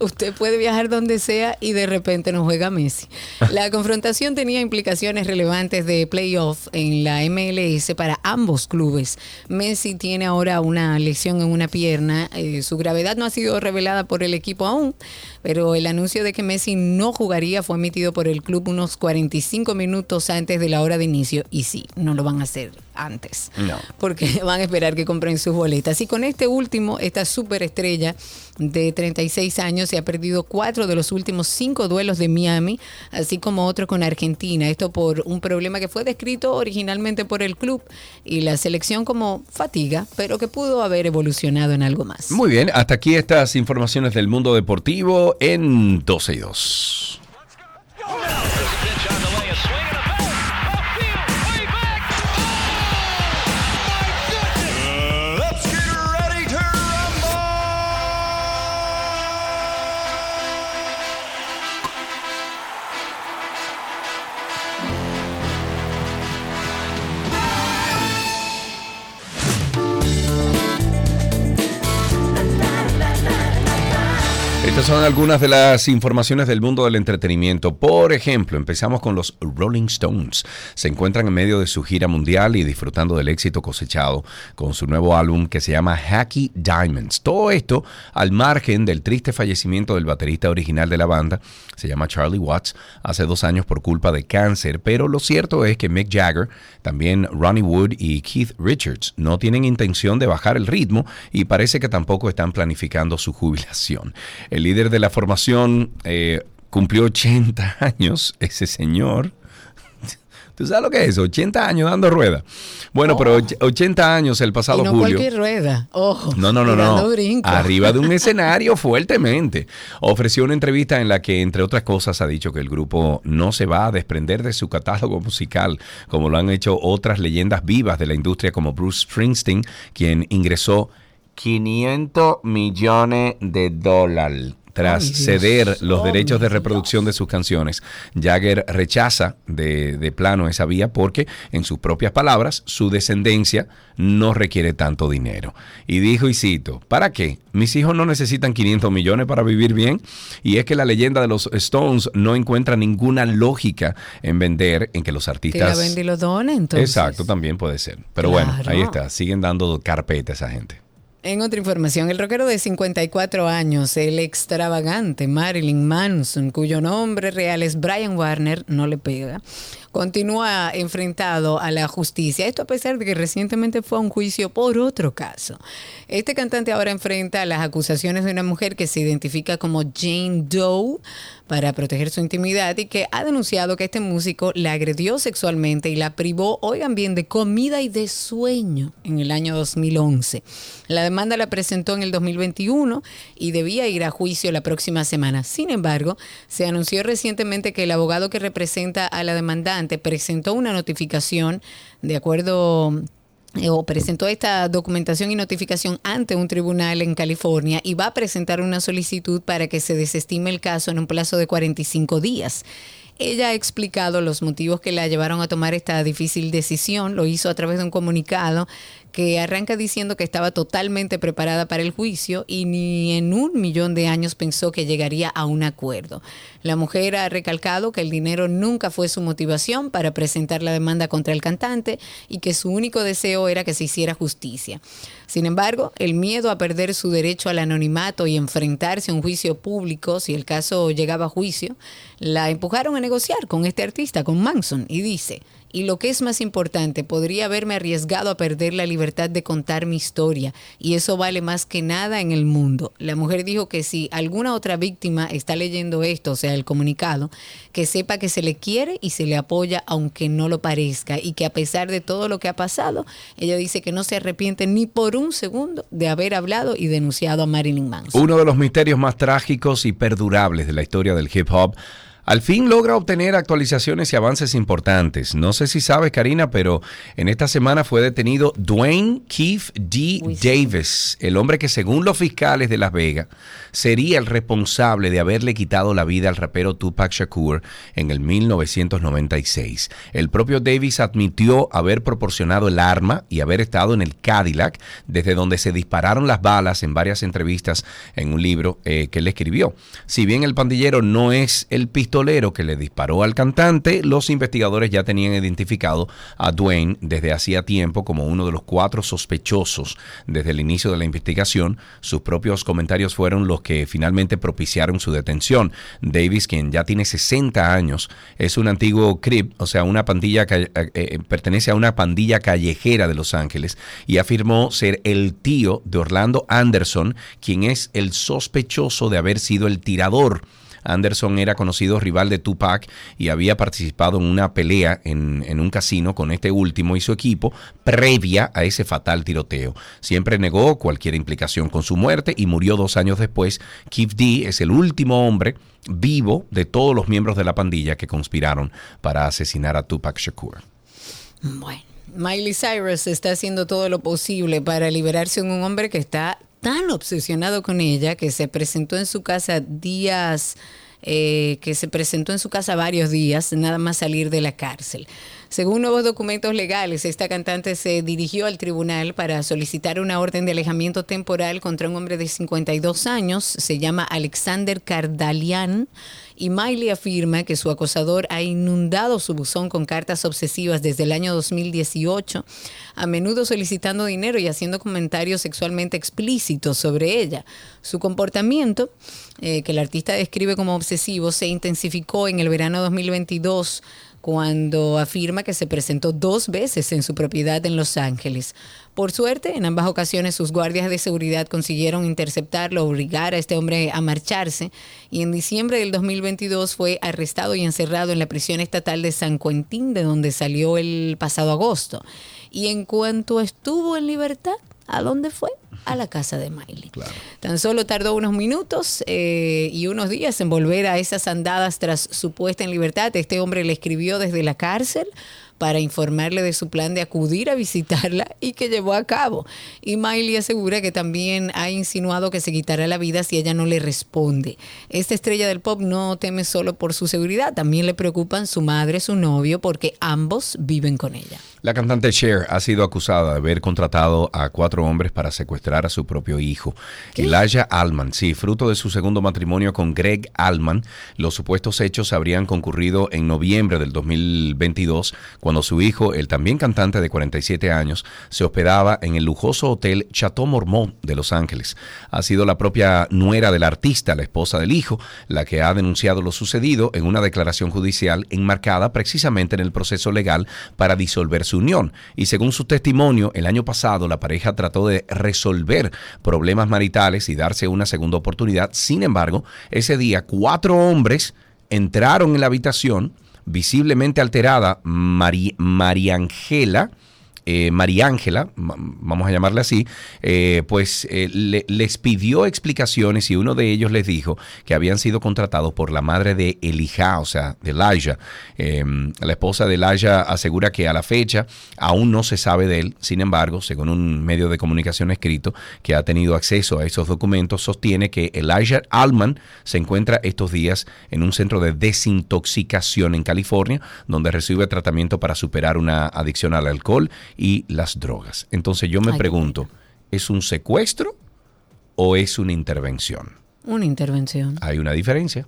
Usted puede viajar donde sea y de repente no juega Messi. La confrontación tenía implicaciones relevantes de playoff en la MLS para ambos clubes. Messi tiene ahora una lesión en una pierna. eh, su gravedad no ha sido revelada por el equipo aún, pero el anuncio de que Messi no jugaría fue emitido por el club unos 45 minutos antes de la hora de inicio. Y sí, no lo van a hacer antes No. porque (laughs) van a esperar que compren sus boletas. Y con este último, esta superestrella de 36 años se ha perdido cuatro de los últimos cinco duelos de Miami, así como otro con Argentina. Esto por un problema que fue descrito originalmente por el club y la selección como fatiga, pero que pudo haber evolucionado en algo más. Muy bien, hasta aquí estas informaciones del mundo deportivo en 12 y 2. Estas son algunas de las informaciones del mundo del entretenimiento. Por ejemplo, empezamos con los Rolling Stones. Se encuentran en medio de su gira mundial y disfrutando del éxito cosechado con su nuevo álbum que se llama Hacky Diamonds. Todo esto al margen del triste fallecimiento del baterista original de la banda, se llama Charlie Watts, hace dos años por culpa de cáncer. Pero lo cierto es que Mick Jagger, también Ronnie Wood y Keith Richards no tienen intención de bajar el ritmo y parece que tampoco están planificando su jubilación. El líder de la formación eh, cumplió 80 (laughs) años, ese señor. ¿Tú sabes lo que es? 80 años dando rueda. Bueno, pero och- 80 años el pasado y no julio. cualquier rueda, ojo. No, no, no, no. brinco. Arriba de un (laughs) escenario fuertemente. Ofreció una entrevista en la que, entre otras cosas, ha dicho que el grupo no se va a desprender de su catálogo musical, como lo han hecho otras leyendas vivas de la industria como Bruce Springsteen, quien ingresó 500 millones de dólares tras Ay, Dios. ceder los Oh, derechos de reproducción de sus canciones. Jagger rechaza de, de plano esa vía porque, en sus propias palabras, su descendencia no requiere tanto dinero. Y dijo, y cito, ¿para qué? Mis hijos no necesitan 500 millones para vivir bien. Y es que la leyenda de los Stones no encuentra ninguna lógica en vender, en que los Que la artistas... vende y lo done, entonces. Exacto, también puede ser. Pero bueno, ahí está, siguen dando carpeta a esa gente. En otra información, el rockero de 54 años, el extravagante Marilyn Manson, cuyo nombre real es Brian Warner, no le pega, continúa enfrentado a la justicia. Esto a pesar de que recientemente fue a un juicio por otro caso. Este cantante ahora enfrenta las acusaciones de una mujer que se identifica como Jane Doe para proteger su intimidad y que ha denunciado que este músico la agredió sexualmente y la privó, oigan bien, de comida y de sueño en el año 2011. La demanda la presentó en el 2021 y debía ir a juicio la próxima semana. Sin embargo, se anunció recientemente que el abogado que representa a la demandante presentó una notificación de acuerdo eh, o presentó esta documentación y notificación ante un tribunal en California y va a presentar una solicitud para que se desestime el caso en un plazo de 45 días. Ella ha explicado los motivos que la llevaron a tomar esta difícil decisión. Lo hizo a través de un comunicado que arranca diciendo que estaba totalmente preparada para el juicio y ni en un millón de años pensó que llegaría a un acuerdo. La mujer ha recalcado que el dinero nunca fue su motivación para presentar la demanda contra el cantante y que su único deseo era que se hiciera justicia. Sin embargo, el miedo a perder su derecho al anonimato y enfrentarse a un juicio público, si el caso llegaba a juicio, la empujaron a negociar con este artista, con Manson, y dice, y lo que es más importante, podría haberme arriesgado a perder la libertad de contar mi historia y eso vale más que nada en el mundo. La mujer dijo que si alguna otra víctima está leyendo esto, o sea, el comunicado, que sepa que se le quiere y se le apoya aunque no lo parezca y que a pesar de todo lo que ha pasado, ella dice que no se arrepiente ni por un segundo de haber hablado y denunciado a Marilyn Manson. Uno de los misterios más trágicos y perdurables de la historia del hip hop al fin logra obtener actualizaciones y avances importantes. No sé si sabes, Karina, pero en esta semana fue detenido Dwayne Keith D. Davis, el hombre que según los fiscales de Las Vegas sería el responsable de haberle quitado la vida al rapero Tupac Shakur en el 1996. El propio Davis admitió haber proporcionado el arma y haber estado en el Cadillac desde donde se dispararon las balas en varias entrevistas en un libro eh, que él escribió. Si bien el pandillero no es el que le disparó al cantante, los investigadores ya tenían identificado a Dwayne desde hacía tiempo como uno de los cuatro sospechosos desde el inicio de la investigación. Sus propios comentarios fueron los que finalmente propiciaron su detención. Davis, quien ya tiene 60 años, es un antiguo crip, o sea, una pandilla eh, eh, pertenece a una pandilla callejera de Los Ángeles y afirmó ser el tío de Orlando Anderson, quien es el sospechoso de haber sido el tirador Anderson era conocido rival de Tupac y había participado en una pelea en, un casino con este último y su equipo previa a ese fatal tiroteo. Siempre negó cualquier implicación con su muerte y murió dos años después. Keith D es el último hombre vivo de todos los miembros de la pandilla que conspiraron para asesinar a Tupac Shakur. Bueno. Miley Cyrus está haciendo todo lo posible para liberarse de un hombre que está tan obsesionado con ella que se presentó en su casa días, eh, que se presentó en su casa varios días, nada más salir de la cárcel. Según nuevos documentos legales, esta cantante se dirigió al tribunal para solicitar una orden de alejamiento temporal contra un hombre de 52 años, se llama Alexander Cardalian, y Miley afirma que su acosador ha inundado su buzón con cartas obsesivas desde el año 2018, a menudo solicitando dinero y haciendo comentarios sexualmente explícitos sobre ella. Su comportamiento, eh, que el artista describe como obsesivo, se intensificó en el verano 2022 cuando afirma que se presentó dos veces en su propiedad en Los Ángeles. Por suerte, en ambas ocasiones sus guardias de seguridad consiguieron interceptarlo, obligar a este hombre a marcharse y en diciembre del 2022 fue arrestado y encerrado en la prisión estatal de San Quentin, de donde salió el pasado agosto. Y en cuanto estuvo en libertad, ¿A dónde fue? A la casa de Miley. Tan solo tardó unos minutos eh, y unos días en volver a esas andadas tras su puesta en libertad. Este hombre le escribió desde la cárcel para informarle de su plan de acudir a visitarla y que llevó a cabo. Y Miley asegura que también ha insinuado que se quitará la vida si ella no le responde. Esta estrella del pop no teme solo por su seguridad, también le preocupan su madre, su novio, porque ambos viven con ella. La cantante Cher ha sido acusada de haber contratado a cuatro hombres para secuestrar a su propio hijo. Elijah Allman, sí, fruto de su segundo matrimonio con Greg Allman, los supuestos hechos habrían concurrido en noviembre del 2022, cuando su hijo, el también cantante de 47 años, se hospedaba en el lujoso hotel Chateau Mormont de Los Ángeles. Ha sido la propia nuera del artista, la esposa del hijo, la que ha denunciado lo sucedido en una declaración judicial enmarcada precisamente en el proceso legal para disolver su unión. Y según su testimonio, el año pasado la pareja trató de resolver problemas maritales y darse una segunda oportunidad. Sin embargo, ese día cuatro hombres entraron en la habitación, visiblemente alterada, María Angela, eh, María Ángela, vamos a llamarle así, eh, pues eh, les pidió explicaciones y uno de ellos les dijo que habían sido contratados por la madre de Elijah, o sea, de Elijah. Em, la esposa de Elijah asegura que a la fecha aún no se sabe de él, sin embargo, según un medio de comunicación escrito que ha tenido acceso a esos documentos, sostiene que Elijah Allman se encuentra estos días en un centro de desintoxicación en California, donde recibe tratamiento para superar una adicción al alcohol y las drogas. Entonces yo me Ay, pregunto, ¿es un secuestro o es una intervención? Una intervención. Hay una diferencia.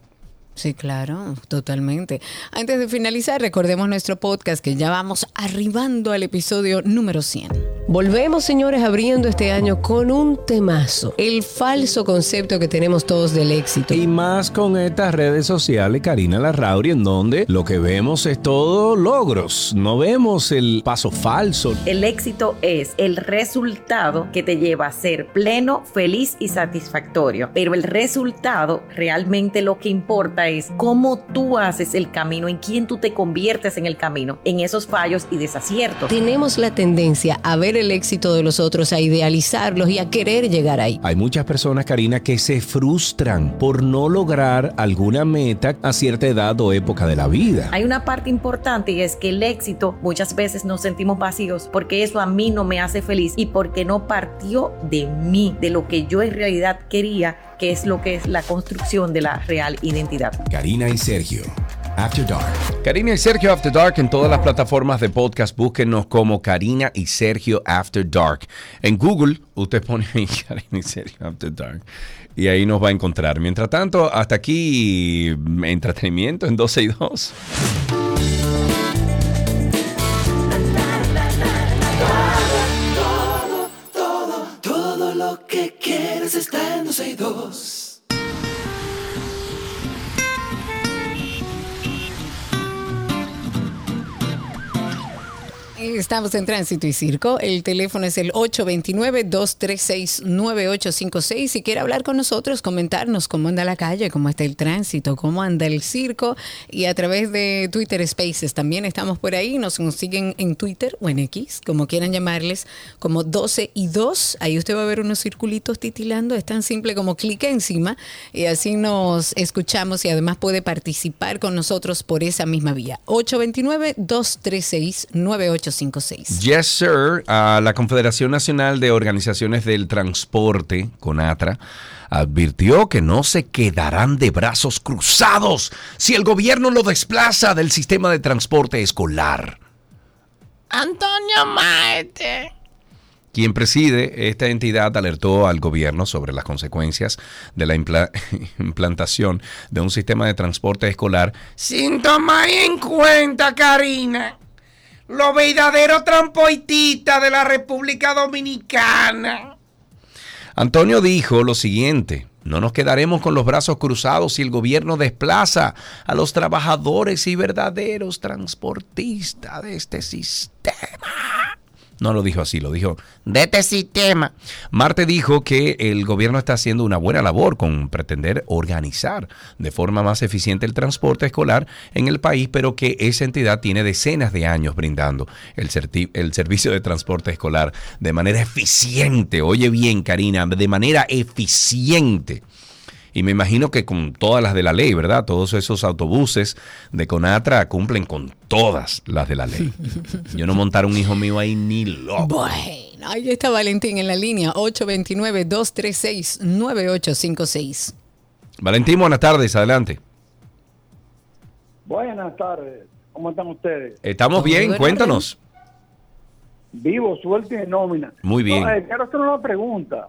Sí, claro, totalmente. Antes de finalizar, recordemos nuestro podcast que ya vamos arribando al episodio número 100. Volvemos, señores, abriendo este año con un temazo. El falso concepto que tenemos todos del éxito. Y más con estas redes sociales, Karina Larrauri, en donde lo que vemos es todo logros. No vemos el paso falso. El éxito es el resultado que te lleva a ser pleno, feliz y satisfactorio. Pero el resultado, realmente lo que importa es cómo tú haces el camino, en quién tú te conviertes en el camino, en esos fallos y desaciertos. Tenemos la tendencia a ver el éxito de los otros, a idealizarlos y a querer llegar ahí. Hay muchas personas, Karina, que se frustran por no lograr alguna meta a cierta edad o época de la vida. Hay una parte importante y es que el éxito muchas veces nos sentimos vacíos porque eso a mí no me hace feliz y porque no partió de mí, de lo que yo en realidad quería, que es lo que es la construcción de la real identidad. Karina y Sergio, After Dark. Karina y Sergio After Dark en todas las plataformas de podcast. Búsquenos como Karina y Sergio After Dark. En Google, usted pone ahí (laughs) Karina y Sergio After Dark y ahí nos va a encontrar. Mientras tanto, hasta aquí entretenimiento en 12 y 2. En Estamos en Tránsito y Circo. El teléfono es el 829-236-9856. Si quiere hablar con nosotros, comentarnos cómo anda la calle, cómo está el tránsito, cómo anda el circo. Y a través de Twitter Spaces también estamos por ahí. Nos consiguen en Twitter o en X, como quieran llamarles, como 12 y 2. Ahí usted va a ver unos circulitos titilando. Es tan simple como clica encima y así nos escuchamos y además puede participar con nosotros por esa misma vía. 829-236-9856. Yes, sir. La Confederación Nacional de Organizaciones del Transporte, CONATRA, advirtió que no se quedarán de brazos cruzados si el gobierno lo desplaza del sistema de transporte escolar. Antonio Maete. Quien preside esta entidad alertó al gobierno sobre las consecuencias de la impla- (laughs) implantación de un sistema de transporte escolar sin tomar en cuenta, Karina, los verdaderos transportistas de la República Dominicana. Antonio dijo lo siguiente. No nos quedaremos con los brazos cruzados si el gobierno desplaza a los trabajadores y verdaderos transportistas de este sistema. No lo dijo así, lo dijo de este sistema. Marte dijo que el gobierno está haciendo una buena labor con pretender organizar de forma más eficiente el transporte escolar en el país, pero que esa entidad tiene decenas de años brindando el, el servicio de transporte escolar de manera eficiente. Oye bien, Karina, de manera eficiente. Y me imagino que con todas las de la ley, ¿verdad? Todos esos autobuses de Conatra cumplen con todas las de la ley. (laughs) Yo no montar un hijo mío ahí ni loco. Bueno, ahí está Valentín en la línea 829-236-9856. Valentín, buenas tardes, adelante. Buenas tardes, ¿cómo están ustedes? Estamos bien, cuéntanos. Vivo, suerte y nómina. Muy bien. No, eh, quiero hacer una pregunta.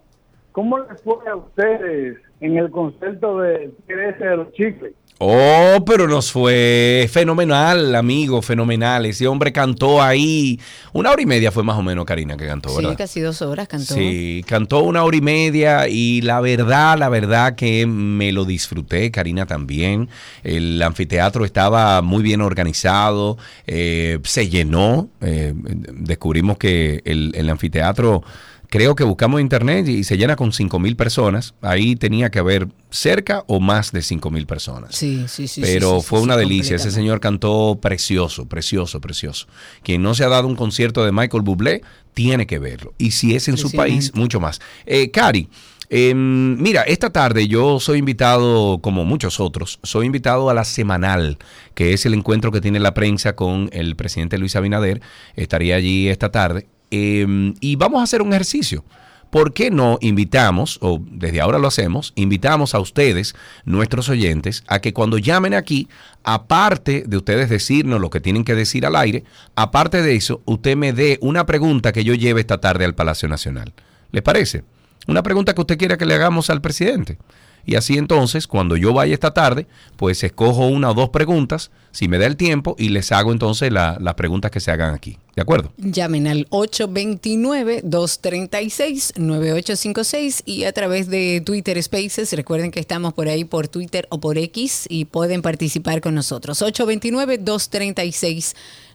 ¿Cómo les fue a ustedes en el concepto de ese de los chicles? Oh, pero nos fue fenomenal, amigo, fenomenal. Ese hombre cantó ahí. Una hora y media fue más o menos, Karina, que cantó, Sí, casi dos horas cantó. Sí, cantó una hora y media y la verdad, la verdad que me lo disfruté, Karina también. El anfiteatro estaba muy bien organizado, eh, se llenó, eh, descubrimos que el, el anfiteatro, creo que buscamos internet y se llena con 5 mil personas. Ahí tenía que haber cerca o más de 5 mil personas. Sí, sí, sí. Pero sí, sí, fue sí, una delicia. Ese señor cantó precioso, precioso, precioso. Quien no se ha dado un concierto de Michael Bublé, tiene que verlo. Y si es en su país, mucho más. Eh, Cari, em, mira, esta tarde yo soy invitado, como muchos otros, soy invitado a la semanal, que es el encuentro que tiene la prensa con el presidente Luis Abinader. Estaría allí esta tarde. Em, y vamos a hacer un ejercicio ¿por qué no invitamos, o desde ahora lo hacemos, invitamos a ustedes, nuestros oyentes, a que cuando llamen aquí, aparte de ustedes decirnos lo que tienen que decir al aire, aparte de eso, usted me dé una pregunta que yo lleve esta tarde al Palacio Nacional. ¿Les parece? Una pregunta que usted quiera que le hagamos al presidente. Y así entonces, cuando yo vaya esta tarde, pues escojo una o dos preguntas, si me da el tiempo, y les hago entonces la- las preguntas que se hagan aquí. ¿De acuerdo? Llamen al 829-236-9856 y a través de Twitter Spaces. Recuerden que estamos por ahí por Twitter o por X y pueden participar con nosotros.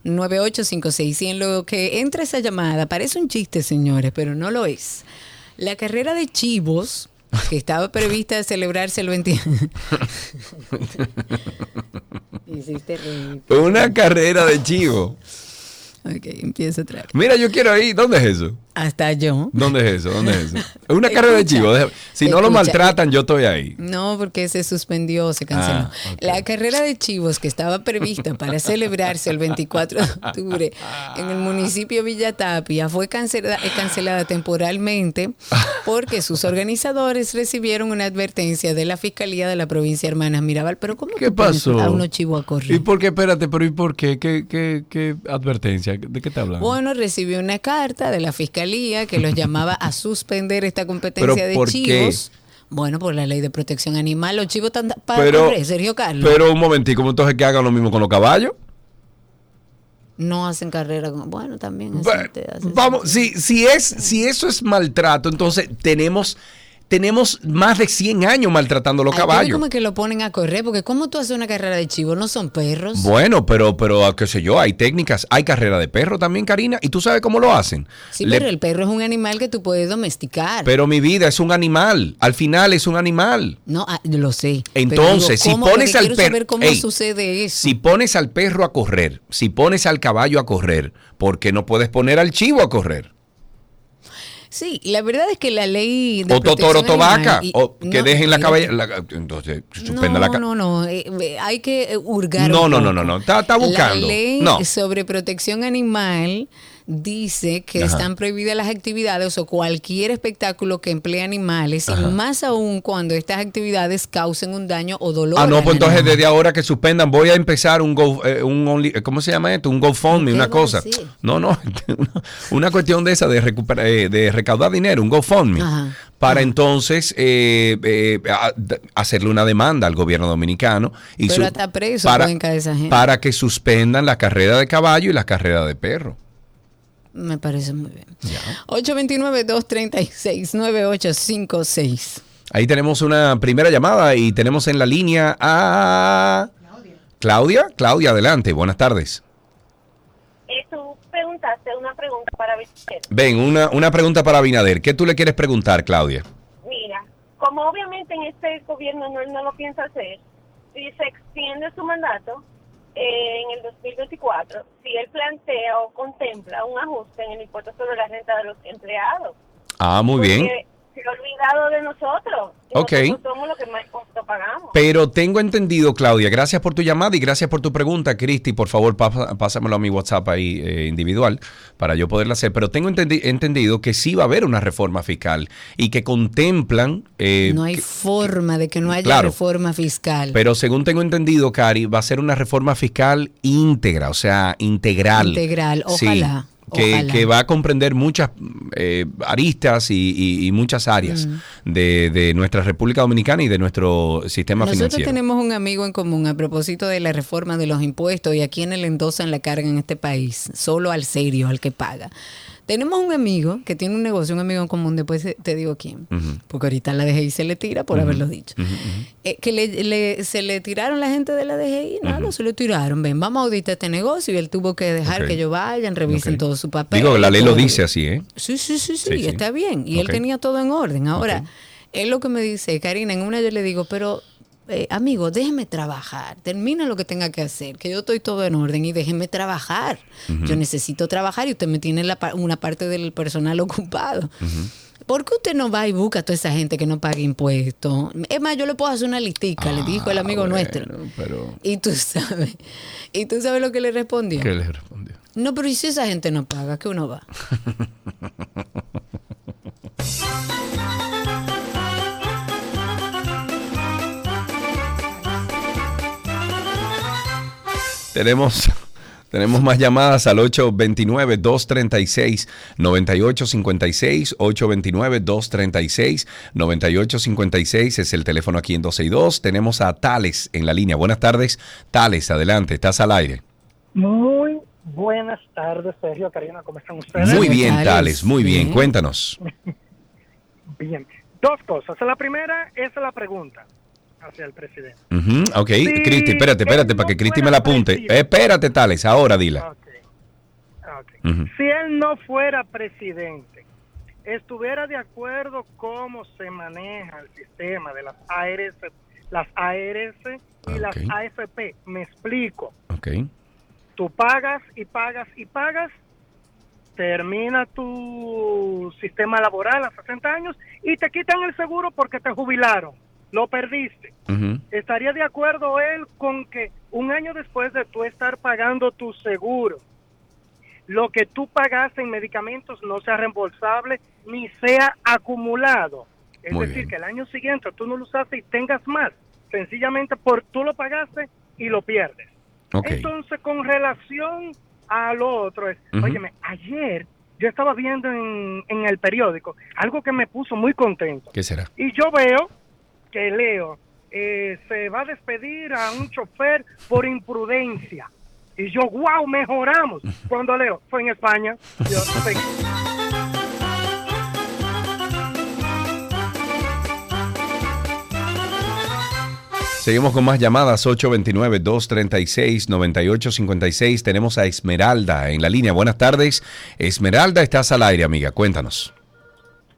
829-236-9856. Y en lo que entra esa llamada, parece un chiste, señores, pero no lo es. La carrera de chivos (laughs) que estaba prevista celebrarse el 20... (laughs) Hiciste. Una carrera de chivo. Ok, empieza otra vez. Mira, yo quiero ir. ¿Dónde es eso? Hasta yo. ¿Dónde es eso? ¿Dónde es eso? (laughs) Es una carrera de chivo. Si no lo maltratan, yo estoy ahí. No, porque se suspendió, se canceló. Ah. La carrera de chivos que estaba prevista para celebrarse el 24 de octubre en el municipio de Villa Tapia fue cancelada, eh, cancelada temporalmente porque sus organizadores recibieron una advertencia de la Fiscalía de la provincia de Hermanas Mirabal. Pero ¿cómo ¿Qué pasó? a unos chivos a correr? ¿Y por qué? Espérate, pero ¿y por qué? ¿Qué, qué, qué advertencia? ¿De qué te hablan? Bueno, recibió una carta de la fiscalía que los llamaba a suspender esta competencia ¿Pero de por qué? chivos. Bueno, por la ley de protección animal, los chivos están para pero, correr, Sergio Carlos. pero un momentico, entonces que hagan lo mismo con los caballos. no hacen carrera con. Bueno, también. Hacen- te hacen- Vamos, si, si, es, si eso es maltrato, entonces tenemos, tenemos más de 100 años maltratando los ver caballos. como que lo ponen a correr, porque ¿cómo tú haces una carrera de chivo? No son perros. Bueno, pero, pero, qué sé yo, hay técnicas, hay carrera de perro también, Karina, y tú sabes cómo lo hacen. sí, Le- pero el perro es un animal que tú puedes domesticar. pero mi vida es un animal, al final es un animal. no, ah, lo sé. Entonces, digo, si pones al perro, saber cómo Ey, sucede eso. si pones al perro a correr, si pones al caballo a correr, ¿por qué no puedes poner al chivo a correr? Sí, la verdad es que la ley de O totoro protección tobaca, y- o que no, dejen la la- entonces suspenda no, la no, no, eh, eh, hay que hurgar. No, no, no, no, no, está- está buscando. La ley No. sobre protección animal dice que Ajá. están prohibidas las actividades o cualquier espectáculo que emplee animales, Ajá. y más aún cuando estas actividades causen un daño o dolor. Ah, no, pues entonces animal. desde ahora que suspendan, voy a empezar un Go, eh, un only- eh, ¿cómo se llama esto? Un GoFundMe, ¿Qué una cosa. decir? No, no, (laughs) una cuestión de esa de recuperar, eh, de recaudar dinero, un GoFundMe. Ajá. Para entonces eh, eh, hacerle una demanda al gobierno dominicano y Pero su- hasta preso para, esa gente. para que suspendan la carrera de caballo y la carrera de perro. Me parece muy bien. 829-236-9856. Ahí tenemos una primera llamada y tenemos en la línea a Claudia. Claudia, adelante. Buenas tardes. Eh, tú preguntaste una pregunta para Vicente. Ven, una, una pregunta para Binader. ¿Qué tú le quieres preguntar, Claudia? Mira, como obviamente en este gobierno no, él no lo piensa hacer, si se extiende su mandato eh, en el 2024, si él plantea o contempla un ajuste en el impuesto sobre la renta de los empleados. Ah, muy bien. Se ha olvidado de nosotros. Ok. Nosotros somos los que más. Pero tengo entendido, Claudia, gracias por tu llamada y gracias por tu pregunta, Cristi. Por favor, pásamelo a mi WhatsApp ahí eh, individual para yo poderla hacer. Pero tengo entendi- entendido que sí va a haber una reforma fiscal y que contemplan... eh, no hay que- forma de que no haya Claro. reforma fiscal. pero según tengo entendido, Cari, va a ser una reforma fiscal íntegra, o sea, integral. Integral, Sí, ojalá, que, va a comprender muchas eh, aristas y, y- y muchas áreas de, de nuestra República Dominicana y de nuestro sistema Mm. Nosotros financiero. tenemos un amigo en común a propósito de la reforma de los impuestos y a quienes le endosan la carga en este país, solo al serio, al que paga. Tenemos un amigo que tiene un negocio, un amigo en común, después te digo quién, porque ahorita la DGI se le tira por haberlo dicho. Eh, que le, le- se le tiraron la gente de la DGI, no, no se le tiraron. Ven, vamos a auditar este negocio y él tuvo que dejar Ok. que ellos vayan, revisen Ok. todo su papel. Digo, la ley lo dice así, ¿eh? Sí, sí, sí, sí, Sí, sí. está bien. Y él tenía todo en orden. Ahora, él lo que me dice, Karina, en una yo le digo, pero eh, amigo, déjeme trabajar, termina lo que tenga que hacer, que yo estoy todo en orden y déjeme trabajar. Yo necesito trabajar y usted me tiene la una parte del personal (laughs) ocupado. ¿Por qué usted no va y busca a toda esa gente que no paga impuestos? Es más, yo le puedo hacer una listica, le dijo el amigo Ah, nuestro. bueno, Pero, Y tú sabes, y tú sabes lo que le respondió. ¿qué le respondió? No, pero ¿y si esa gente no paga? ¿Qué uno va? (laughs) Tenemos, (laughs) tenemos más llamadas al 829-236-9856. 829-236-9856 es el teléfono aquí en 12 y 2. Tenemos a Tales en la línea. Buenas tardes. Tales, adelante, estás al aire. Muy buenas tardes, Sergio, Karina, ¿cómo están ustedes? Muy bien, Tales, muy bien. Cuéntanos. (laughs) Bien. Dos cosas. La primera es la pregunta hacia el presidente. Ujú, ok, Sí, Cristi, espérate, espérate, para que Cristi me la apunte. presidente. Espérate, Tales, ahora dila. Ok. Ok. Ujú. Si él no fuera presidente, estuviera de acuerdo cómo se maneja el sistema de las ARS, las ARS y las Ok. AFP. Me explico. Ok. Tú pagas y pagas y pagas, termina tu sistema laboral a 60 años y te quitan el seguro porque te jubilaron. Lo perdiste. ¿Estaría de acuerdo él con que un año después de tú estar pagando tu seguro, lo que tú pagaste en medicamentos no sea reembolsable ni sea acumulado? Es Muy decir, bien. que el año siguiente tú no lo usaste y tengas más, sencillamente por tú lo pagaste y lo pierdes. Entonces, con relación a lo otro, es, óyeme, ayer yo estaba viendo en, en el periódico algo que me puso muy contento. ¿Qué será? Y yo veo que Leo eh, se va a despedir a un chofer por imprudencia. Y yo, wow, mejoramos. (laughs) Cuando Leo fue en España, yo sé. Seguimos con más llamadas, 829-236-9856. Tenemos a Esmeralda en la línea. Buenas tardes. Esmeralda, estás al aire, amiga. Cuéntanos.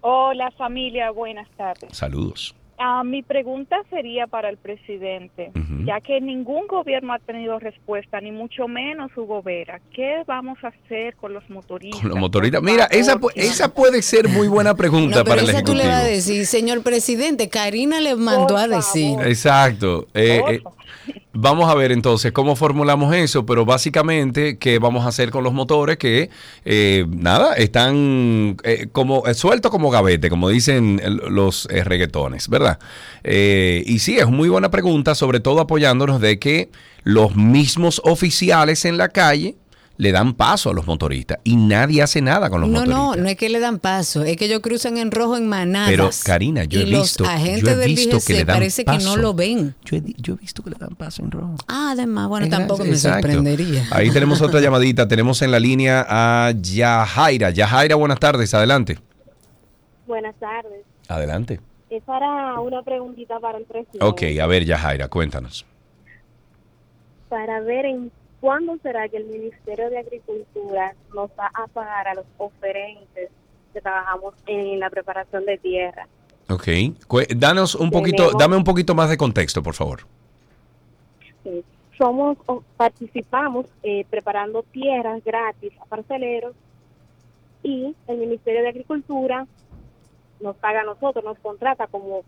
Hola familia, buenas tardes. Saludos. Ah, mi pregunta sería para el presidente, ya que ningún gobierno ha tenido respuesta, ni mucho menos Hugo Vera. ¿Qué vamos a hacer con los motoristas? Con los motoristas. Mira, esa, esa puede ser muy buena pregunta No, pero para el esa tú le vas a Ejecutivo. decir, señor presidente, Karina le mandó a decir. Exacto. Eh, eh, vamos a ver entonces cómo formulamos eso, pero básicamente, ¿qué vamos a hacer con los motores que, eh, nada, están eh, como eh, sueltos como gavete, como dicen el- los eh, reggaetones, ¿verdad? Eh, y sí, es muy buena pregunta, sobre todo apoyándonos de que los mismos oficiales en la calle le dan paso a los motoristas y nadie hace nada con los No, motoristas. no, no es que le dan paso, es que ellos cruzan en rojo en manadas. Pero, Karina, yo y he los visto- yo agentes he del visto que DGC le dan parece que no paso. lo ven. Yo he, yo he visto que le dan paso en rojo. Ah, además, bueno, tampoco me exacto. sorprendería. Ahí tenemos otra (laughs) llamadita. Tenemos en la línea a Yajaira. Yajaira, buenas tardes. Adelante. Buenas tardes. Adelante. Es para una preguntita para el presidente. Ok, a ver, Yajaira, cuéntanos. Para ver en cuándo será que el Ministerio de Agricultura nos va a pagar a los oferentes que trabajamos en la preparación de tierra. Ok. Danos un poquito, Tenemos- dame un poquito más de contexto, por favor. Sí. Somos, participamos eh, preparando tierras gratis a parceleros y el Ministerio de Agricultura nos paga a nosotros, nos contrata como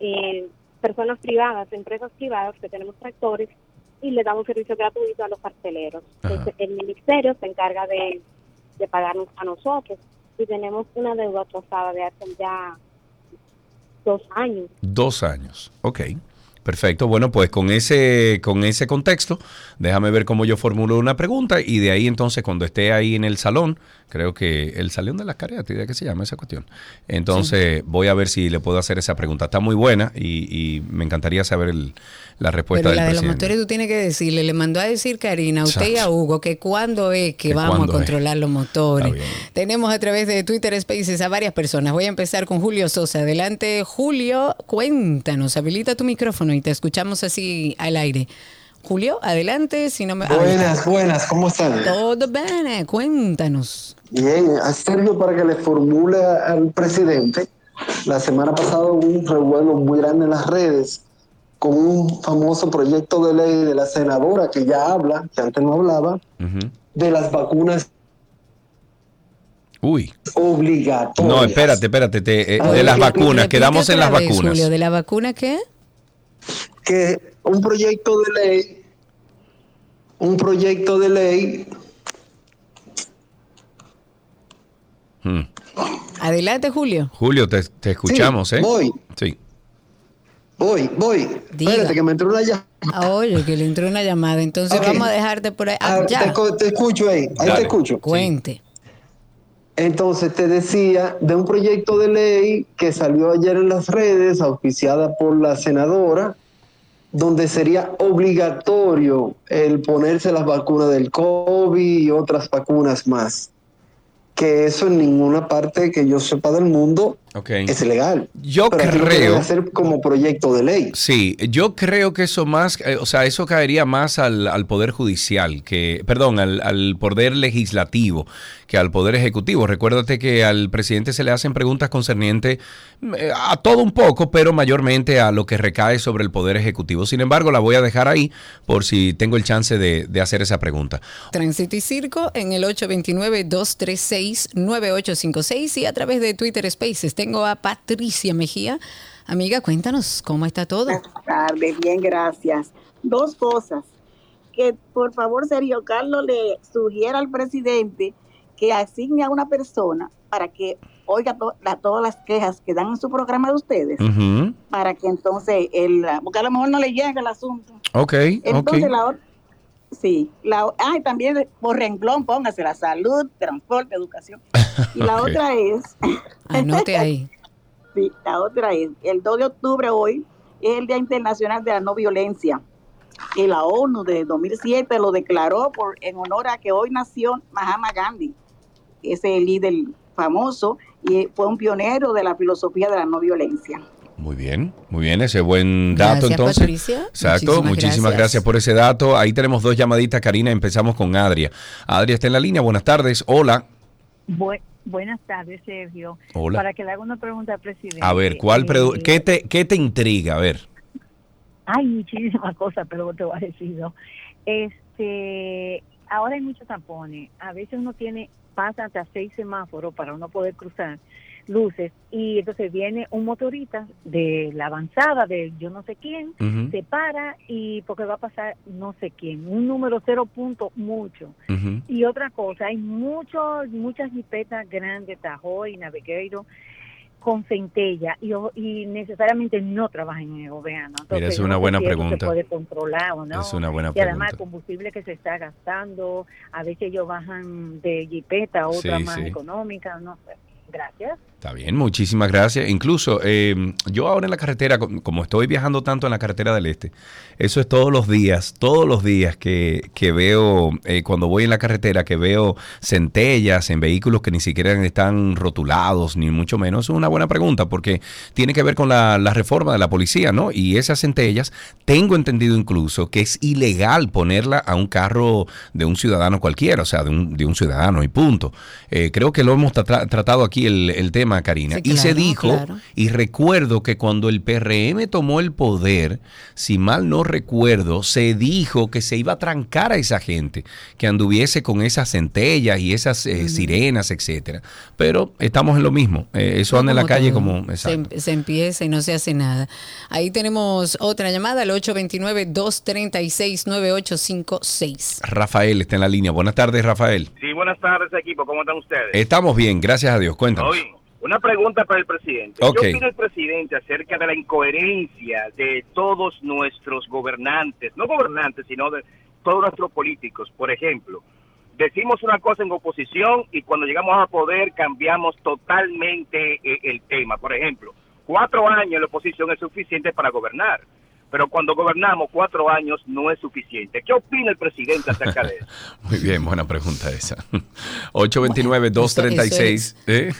eh, personas privadas, empresas privadas que tenemos tractores y le damos servicio gratuito a los parceleros. Entonces, el Ministerio se encarga de, de pagarnos a nosotros y tenemos una deuda atrasada de hace ya dos años. Dos años. Ok. Perfecto. Bueno, pues con ese, con ese contexto, déjame ver cómo yo formulo una pregunta y de ahí entonces cuando esté ahí en el salón, creo que el salón de las cariátides, ¿qué se llama esa cuestión? Entonces voy a ver si le puedo hacer esa pregunta. Está muy buena y, y me encantaría saber el- la respuesta Pero la del de los motores tú tienes que decirle, le mandó a decir Karina, a usted y a. Hugo, que cuándo es que Que vamos a es. controlar los motores. Tenemos a través de Twitter Spaces a varias personas. Voy a empezar con Julio Sosa. Adelante, Julio, cuéntanos, habilita tu micrófono y te escuchamos así al aire. Julio, adelante, si no me... Buenas, buenas, ¿cómo están? Todo bien, cuéntanos. Bien, a Sergio para que le formule al presidente. La semana pasada hubo un revuelo muy grande en las redes con un famoso proyecto de ley de la senadora que ya habla, que antes no hablaba, de las vacunas Uy. obligatorias. No, espérate, espérate. te- eh, A de las vacunas, quedamos en las vez, vacunas. Julio, ¿de la vacuna qué? Que un proyecto de ley, un proyecto de ley Mm. Adelante, Julio. Julio, te, te escuchamos, Sí, ¿eh? voy. Sí. Voy, voy. Diga. Espérate, que me entró una llamada. Ah, oye, que le entró una llamada. Entonces vamos a dejarte por ahí. Ah, ya. te, escucho ahí, ahí Dale. te escucho. Cuente. Entonces te decía de un proyecto de ley que salió ayer en las redes, auspiciada por la senadora, donde sería obligatorio el ponerse las vacunas del COVID y otras vacunas más. Que eso en ninguna parte que yo sepa del mundo Es legal. Yo Pero creo- hacer como proyecto de ley. Sí, yo creo que eso más, eh, o sea, eso caería más al, al poder judicial, que, perdón, al, al poder legislativo que al poder ejecutivo. Recuérdate que al presidente se le hacen preguntas concernientes eh, a todo un poco, pero mayormente a lo que recae sobre el poder ejecutivo. Sin embargo, la voy a dejar ahí por si tengo el chance de, de hacer esa pregunta. Tránsito y Circo en el 829-236-9856 y a través de Twitter Spaces. Tengo a Patricia Mejía. Amiga, cuéntanos cómo está todo. tardes, bien, gracias. Dos cosas. Que por favor, Sergio Carlos le sugiera al presidente que asigne a una persona para que oiga to- la- todas las quejas que dan en su programa de ustedes, para que entonces, el, porque a lo mejor no le llega el asunto. Ok, Entonces, ok. la otra. Sí, la, ah, y también por renglón póngase la salud, transporte, educación. (laughs) Y la otra es, (laughs) Anote ahí. Sí, la otra es, el 2 de octubre hoy es el Día Internacional de la No Violencia. Y la ONU de 2007 lo declaró por, en honor a que hoy nació Mahatma Gandhi, ese líder famoso y fue un pionero de la filosofía de la no violencia. Muy bien, muy bien, ese buen dato Gracias, entonces. Patricia. Exacto, Muchísimas muchísimas gracias. gracias. por ese dato. Ahí tenemos dos llamaditas, Karina. Empezamos con Adria. Adria está en la línea. Buenas tardes. Hola. Bu- buenas tardes, Sergio. Hola. Para que le haga una pregunta al presidente. A ver, ¿cuál Eh, qué, te, ¿qué te intriga? A ver. Hay muchísimas cosas, pero te voy a decir. ¿no? Este, ahora hay muchos tampones. A veces uno tiene, pasa hasta seis semáforos para uno poder cruzar luces y entonces viene un motorista de la avanzada de yo no sé quién, se para y porque va a pasar no sé quién, un número cero punto mucho. Y otra cosa, hay muchos, muchas jipetas grandes, Tahoe y Navigator, con centella y, y necesariamente no trabajan en el gobierno. Mira, es una no buena si pregunta. Se puede controlar o no. Es una buena y además el combustible que se está gastando, a veces ellos bajan de jipeta, otra Sí, más sí. económica, no sé. Gracias. Está bien, muchísimas gracias. Incluso eh, yo ahora en la carretera, com- como estoy viajando tanto en la carretera del este, eso es todos los días, todos los días que, que veo, eh, cuando voy en la carretera, que veo centellas en vehículos que ni siquiera están rotulados, ni mucho menos. Es una buena pregunta porque tiene que ver con la, reforma de la policía, ¿no? Y esas centellas, tengo entendido incluso que es ilegal ponerla a un carro de un ciudadano cualquiera, o sea, de un, de un ciudadano y punto. Eh, creo que lo hemos tra- tratado aquí el tema, Karina. Sí, y se dijo, claro. y recuerdo que cuando el PRM tomó el poder, si mal no recuerdo, se dijo que se iba a trancar a esa gente que anduviese con esas centellas y esas eh, sirenas, etcétera. Pero estamos en lo mismo. Eh, eso anda en la calle todo. como... Se empieza y no se hace nada. Ahí tenemos otra llamada al 829-236-9856. Rafael está en la línea. Buenas tardes, Rafael. Sí, buenas tardes, equipo. ¿Cómo están ustedes? Estamos bien, gracias a Dios. Cuéntanos. Hoy, una pregunta para el presidente. Ok. ¿Qué opina el presidente acerca de la incoherencia de todos nuestros gobernantes? No gobernantes, sino de todos nuestros políticos. Por ejemplo, decimos una cosa en oposición y cuando llegamos a poder cambiamos totalmente eh, el tema. Por ejemplo, cuatro años en la oposición es suficiente para gobernar. Pero cuando gobernamos cuatro años no es suficiente. ¿Qué opina el presidente acerca de eso? (laughs) Muy bien, buena pregunta esa. 829-236. ¿eh?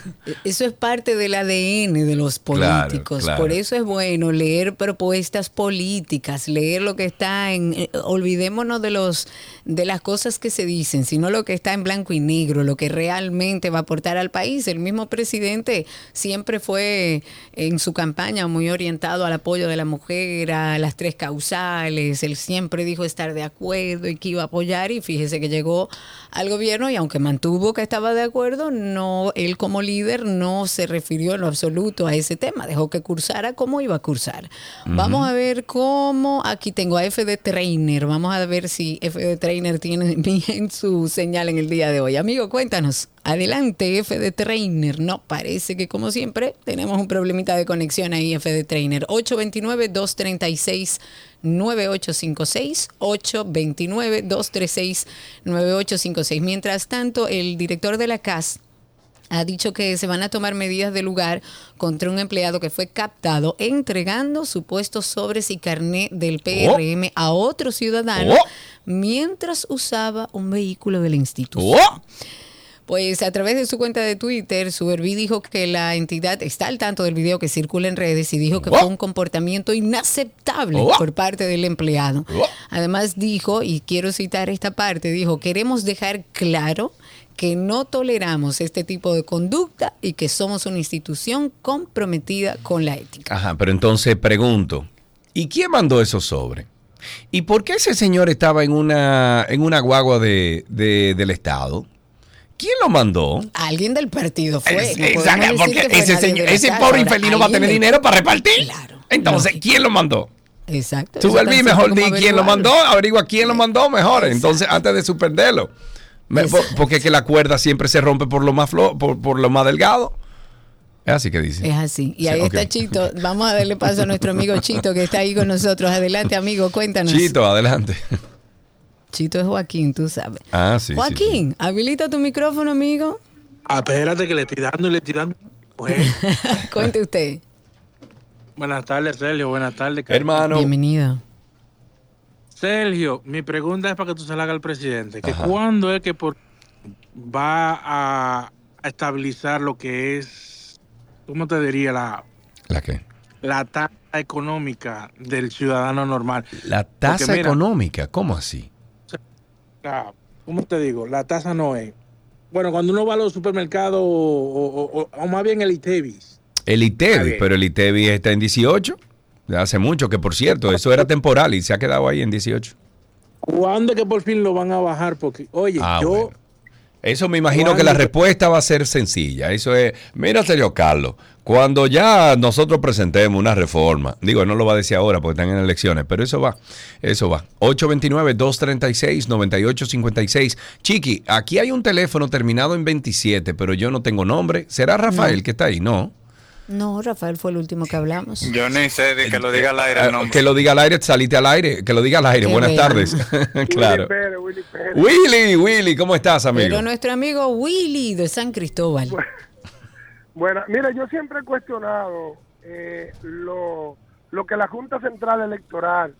Eso es parte del ADN de los Claro, políticos. claro. Por eso es bueno leer propuestas políticas, leer lo que está en. eh, olvidémonos de los de las cosas que se dicen, sino lo que está en blanco y negro, lo que realmente va a aportar al país. El mismo presidente siempre fue en su campaña muy orientado al apoyo de la mujer, a las tres causales. Él siempre dijo estar de acuerdo y que iba a apoyar y fíjese que llegó al gobierno y aunque mantuvo que estaba de acuerdo, no él como líder no se refirió en lo absoluto a ese tema, dejó que cursara como iba a cursar. Vamos a ver cómo aquí tengo a FD Trainer, vamos a ver si FD Trainer tiene (laughs) bien su señal en el día de hoy. Amigo, cuéntanos. Adelante, FD Trainer. No, parece que como siempre tenemos un problemita de conexión ahí, FD Trainer. 829-236-9856. 829-236-9856. Mientras tanto, el director de la CAS ha dicho que se van a tomar medidas de lugar contra un empleado que fue captado entregando supuestos sobres y carné del PRM a otro ciudadano Oh. mientras usaba un vehículo de la institución. Oh. Pues a través de su cuenta de Twitter, Suberví dijo que la entidad está al tanto del video que circula en redes y dijo que fue un comportamiento inaceptable Oh. por parte del empleado. Además dijo, y quiero citar esta parte, dijo, queremos dejar claro que no toleramos este tipo de conducta y que somos una institución comprometida con la ética. Ajá, pero entonces pregunto, ¿y quién mandó esos sobres? ¿Y por qué ese señor estaba en una, en una guagua de, de- del Estado? ¿Quién lo mandó? Alguien del partido fue. Es- exacto, porque ese, señor- ese pobre Ahora, infeliz no va a tener dinero para repartir. Entonces, ¿quién lo mandó? Exacto. Tú, simple mejor di quién lo mandó, averigua quién lo mandó mejor. Entonces, antes de suspenderlo. Porque es que la cuerda siempre se rompe por lo más flo- por, por lo más delgado. Es así que dice. Es así. Y Sí, ahí está Chito. Vamos a darle paso a nuestro amigo Chito que está ahí con nosotros. Adelante, amigo, cuéntanos. Chito, adelante. Chito es Joaquín, tú sabes. Ah, sí. sí, Joaquín, habilita tu micrófono, amigo. Ah, espérate que le estoy dando y le estoy dando. Pues, (laughs) Cuente usted. buenas tardes, Sergio. Buenas tardes. Hermano. Bienvenido. Sergio, mi pregunta es para que tú se la hagas al presidente. Que ¿Cuándo es que por va a, a estabilizar lo que es, ¿cómo te diría? La, ¿La qué? la tasa económica del ciudadano normal. La tasa mira- económica, ¿cómo así? ¿Cómo te digo? La tasa no es. Bueno, cuando uno va a los supermercados o, o- o- o más bien el ITEVIS, El Está ITEVI, bien. pero el ITEVI está en 18. De hace mucho, que por cierto, eso era temporal y se ha quedado ahí en 18. ¿cuándo es que por fin lo van a bajar? Porque, oye, Ah, yo... bueno. Eso me imagino ¿Cuándo que la respuesta va a ser sencilla. Eso es, mira, señor Carlos, cuando ya nosotros presentemos una reforma, digo, no lo va a decir ahora porque están en elecciones, pero eso va, eso va. 829-236-9856. Chiqui, aquí hay un teléfono terminado en 27, pero yo no tengo nombre. ¿Será Rafael que está ahí? No. No, Rafael fue el último que hablamos. Yo ni sé de que lo diga al aire Eh, nombre. que lo diga al aire, salite al aire, que lo diga al aire. Qué Buenas tardes. (laughs) claro. Pérez, Willy Pérez. Willy, Willy, ¿cómo estás, amigo? Pero nuestro amigo Willy de San Cristóbal. (laughs) Bueno, mira, yo siempre he cuestionado eh, lo, lo que la Junta Central Electoral,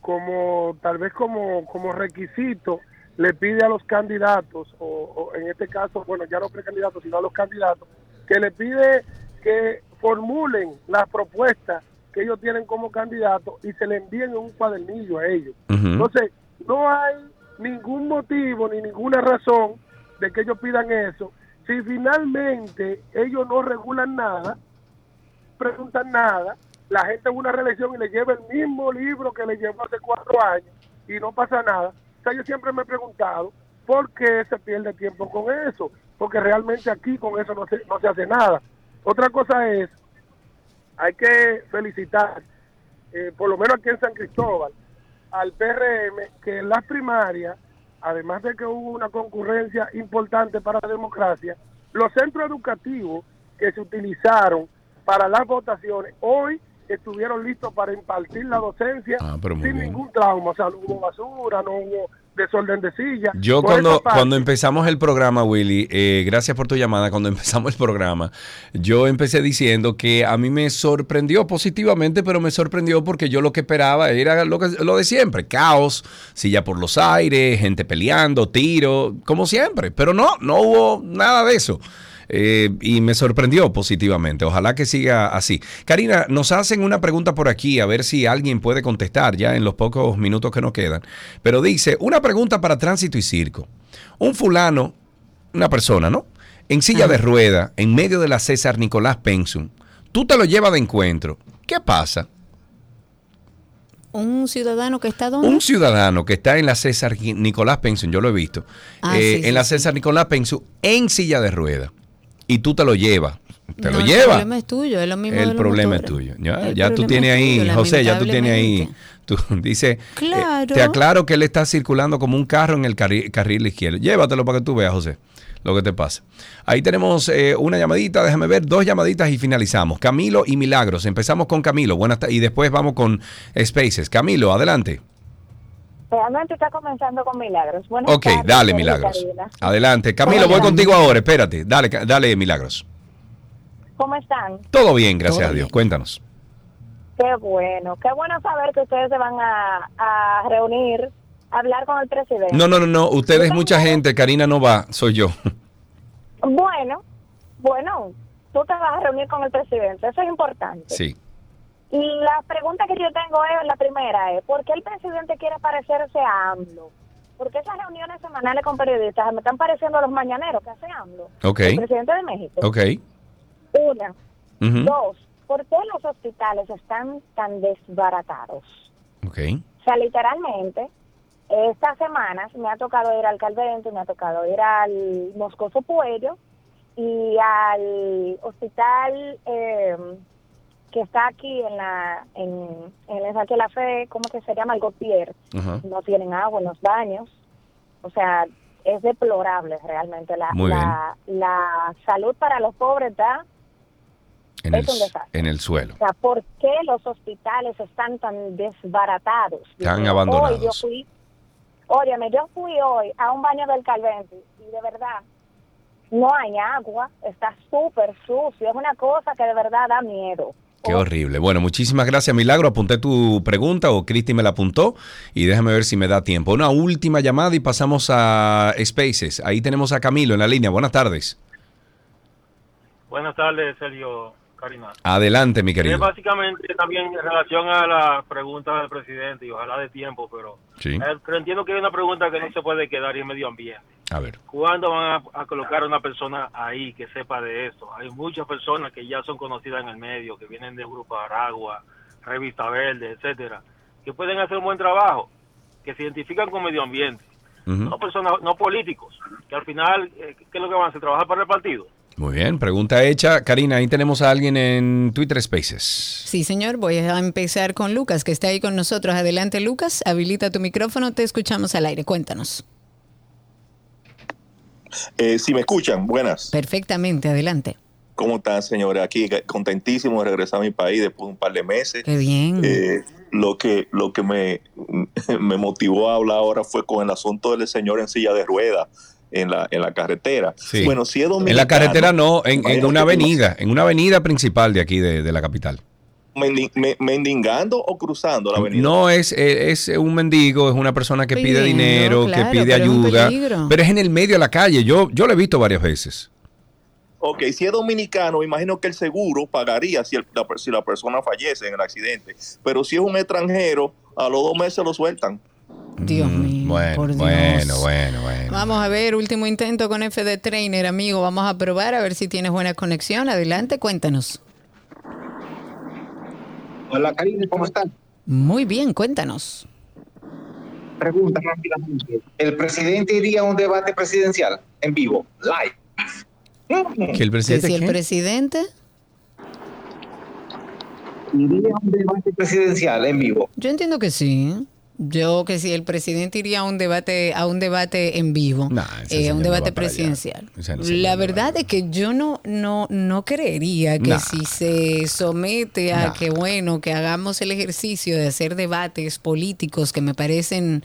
como tal vez como, como requisito, le pide a los candidatos, o, o en este caso, bueno, ya no precandidatos, sino a los candidatos, que le pide que formulen las propuestas que ellos tienen como candidatos y se le envíen en un cuadernillo a ellos. Entonces, no hay ningún motivo ni ninguna razón de que ellos pidan eso. Si finalmente ellos no regulan nada, preguntan nada, la gente en una reelección y le lleva el mismo libro que le llevó hace cuatro años y no pasa nada. O sea, yo siempre me he preguntado por qué se pierde tiempo con eso, porque realmente aquí con eso no se, no se hace nada. Otra cosa es, hay que felicitar, eh, por lo menos aquí en San Cristóbal, al PRM que en las primarias, además de que hubo una concurrencia importante para la democracia, los centros educativos que se utilizaron para las votaciones hoy estuvieron listos para impartir la docencia Ah, sin bien. ningún trauma, o sea, no hubo basura, no hubo desorden de silla. Yo cuando, cuando empezamos el programa, Willy, eh, gracias por tu llamada, cuando (laughs) empezamos el programa, yo empecé diciendo que a mí me sorprendió positivamente, pero me sorprendió porque yo lo que esperaba era lo, que, lo de siempre, caos, silla por los aires, gente peleando, tiro, como siempre, pero no, no hubo nada de eso. Eh, y me sorprendió positivamente. Ojalá que siga así. Karina, nos hacen una pregunta por aquí, a ver si alguien puede contestar ya en los pocos minutos que nos quedan. Pero dice, una pregunta para tránsito y circo. Un fulano, una persona, ¿no? En silla de rueda, en medio de la César Nicolás Pensum, tú te lo llevas de encuentro. ¿Qué pasa? Un ciudadano que está donde? Un ciudadano que está en la César Nicolás Pensum, yo lo he visto, Ah, eh, sí, en la. César Nicolás Pensum, en silla de rueda, y tú te lo llevas. Te No, lo El llevas. problema es tuyo, es lo mismo El problema es tuyo. Ya, El ya tú tienes es ahí, tuyo, José, ya tú tienes ahí, Tú, (laughs) dice, eh, Claro. te aclaro que él está circulando como un carro en el carri- carril izquierdo. Llévatelo para que tú veas, José, lo que te pasa. Ahí tenemos eh, una llamadita, déjame ver, dos llamaditas y finalizamos. Camilo y Milagros. Empezamos con Camilo, buenas y después vamos con Spaces. Camilo, adelante. Realmente está comenzando con milagros. Buenas Ok, tardes, dale, Milagros. Adelante. Camilo, voy contigo ahora, espérate. Dale, dale, Milagros. ¿Cómo están? Todo bien, gracias Todo a Dios. Cuéntanos. Qué bueno, qué bueno saber que ustedes se van a, a reunir, a hablar con el presidente. No, no, no, no. Ustedes, mucha gente. Karina no va, soy yo. Bueno, bueno, tú te vas a reunir con el presidente, eso es importante. Sí. Y la pregunta que yo tengo es, la primera es, ¿por qué el presidente quiere parecerse a AMLO? Porque esas reuniones semanales con periodistas me están pareciendo a los mañaneros que hace AMLO, Ok. el presidente de México. Ok. Una. Dos, ¿por qué los hospitales están tan desbaratados? Ok. O sea, literalmente, estas semanas me ha tocado ir al Calvente, me ha tocado ir al Moscoso Puello y al hospital eh, que está aquí en la en, en el de la Fe, ¿cómo que se llama? El Gautier. No tienen agua en los baños. O sea, es deplorable realmente. La, la, la salud para los pobres está... En el, Es un desastre. en el suelo. O sea, ¿por qué los hospitales están tan desbaratados? Están Hoy abandonados. yo fui, óyeme, yo fui hoy a un baño del Calvente y de verdad no hay agua, está súper sucio, es una cosa que de verdad da miedo. Qué horrible. Bueno, muchísimas gracias, Milagro. Apunté tu pregunta o Cristi me la apuntó y déjame ver si me da tiempo. Una última llamada y pasamos a Spaces. Ahí tenemos a Camilo en la línea. Buenas tardes. Buenas tardes, Sergio Karina. Adelante, mi Es querido. básicamente también en relación a la pregunta del presidente y ojalá de tiempo, pero, Sí. eh, pero entiendo que hay una pregunta que no se puede quedar y es medio ambiente. A ver. ¿Cuándo van a, a colocar a una persona ahí que sepa de esto? Hay muchas personas que ya son conocidas en el medio, que vienen de Grupo Aragua, Revista Verde, etcétera, que pueden hacer un buen trabajo, que se identifican con medio ambiente, no personas, no políticos, que al final, eh, ¿qué es lo que van a hacer? ¿Trabajar para el partido? Muy bien, pregunta hecha. Karina, ahí tenemos a alguien en Twitter Spaces. Sí, señor. Voy a empezar con Lucas, que está ahí con nosotros. Adelante, Lucas. Habilita tu micrófono. Te escuchamos al aire. Cuéntanos. Eh, si me escuchan, buenas. Perfectamente. Adelante. ¿Cómo están, señores? Aquí contentísimo de regresar a mi país después de un par de meses. Qué bien. Eh, lo que, lo que me, (laughs) me motivó a hablar ahora fue con el asunto del señor en silla de ruedas en la, en la carretera. Sí. Bueno, si es dominicano... En la carretera no, en, en una avenida, en una avenida principal de aquí de, de la capital. mendi- me- ¿Mendigando o cruzando la avenida? No es, eh, es un mendigo, es una persona que pide dinero, claro, que pide pero ayuda, pero es en el medio de la calle. Yo, yo lo he visto varias veces. Ok, si es dominicano, imagino que el seguro pagaría si, el- la, si la persona fallece en el accidente. Pero si es un extranjero, a los dos meses lo sueltan. Dios mío. Bueno, por Dios. bueno, bueno, bueno. Vamos a ver, último intento con FD Trainer, amigo. Vamos a probar a ver si tienes buena conexión. Adelante, cuéntanos. Hola, Karina, ¿cómo están? Muy bien, cuéntanos. Pregunta rápidamente. ¿El presidente iría a un debate presidencial en vivo, live? ¿Que el presidente Que si el qué? presidente, ¿Iría a un debate presidencial en vivo? yo entiendo que sí. Yo que si el presidente iría a un debate, a un debate en vivo, eh, a señor un debate presidencial. La verdad es que yo no, no, no creería que Nah. si se somete a Nah. que bueno, que hagamos el ejercicio de hacer debates políticos que me parecen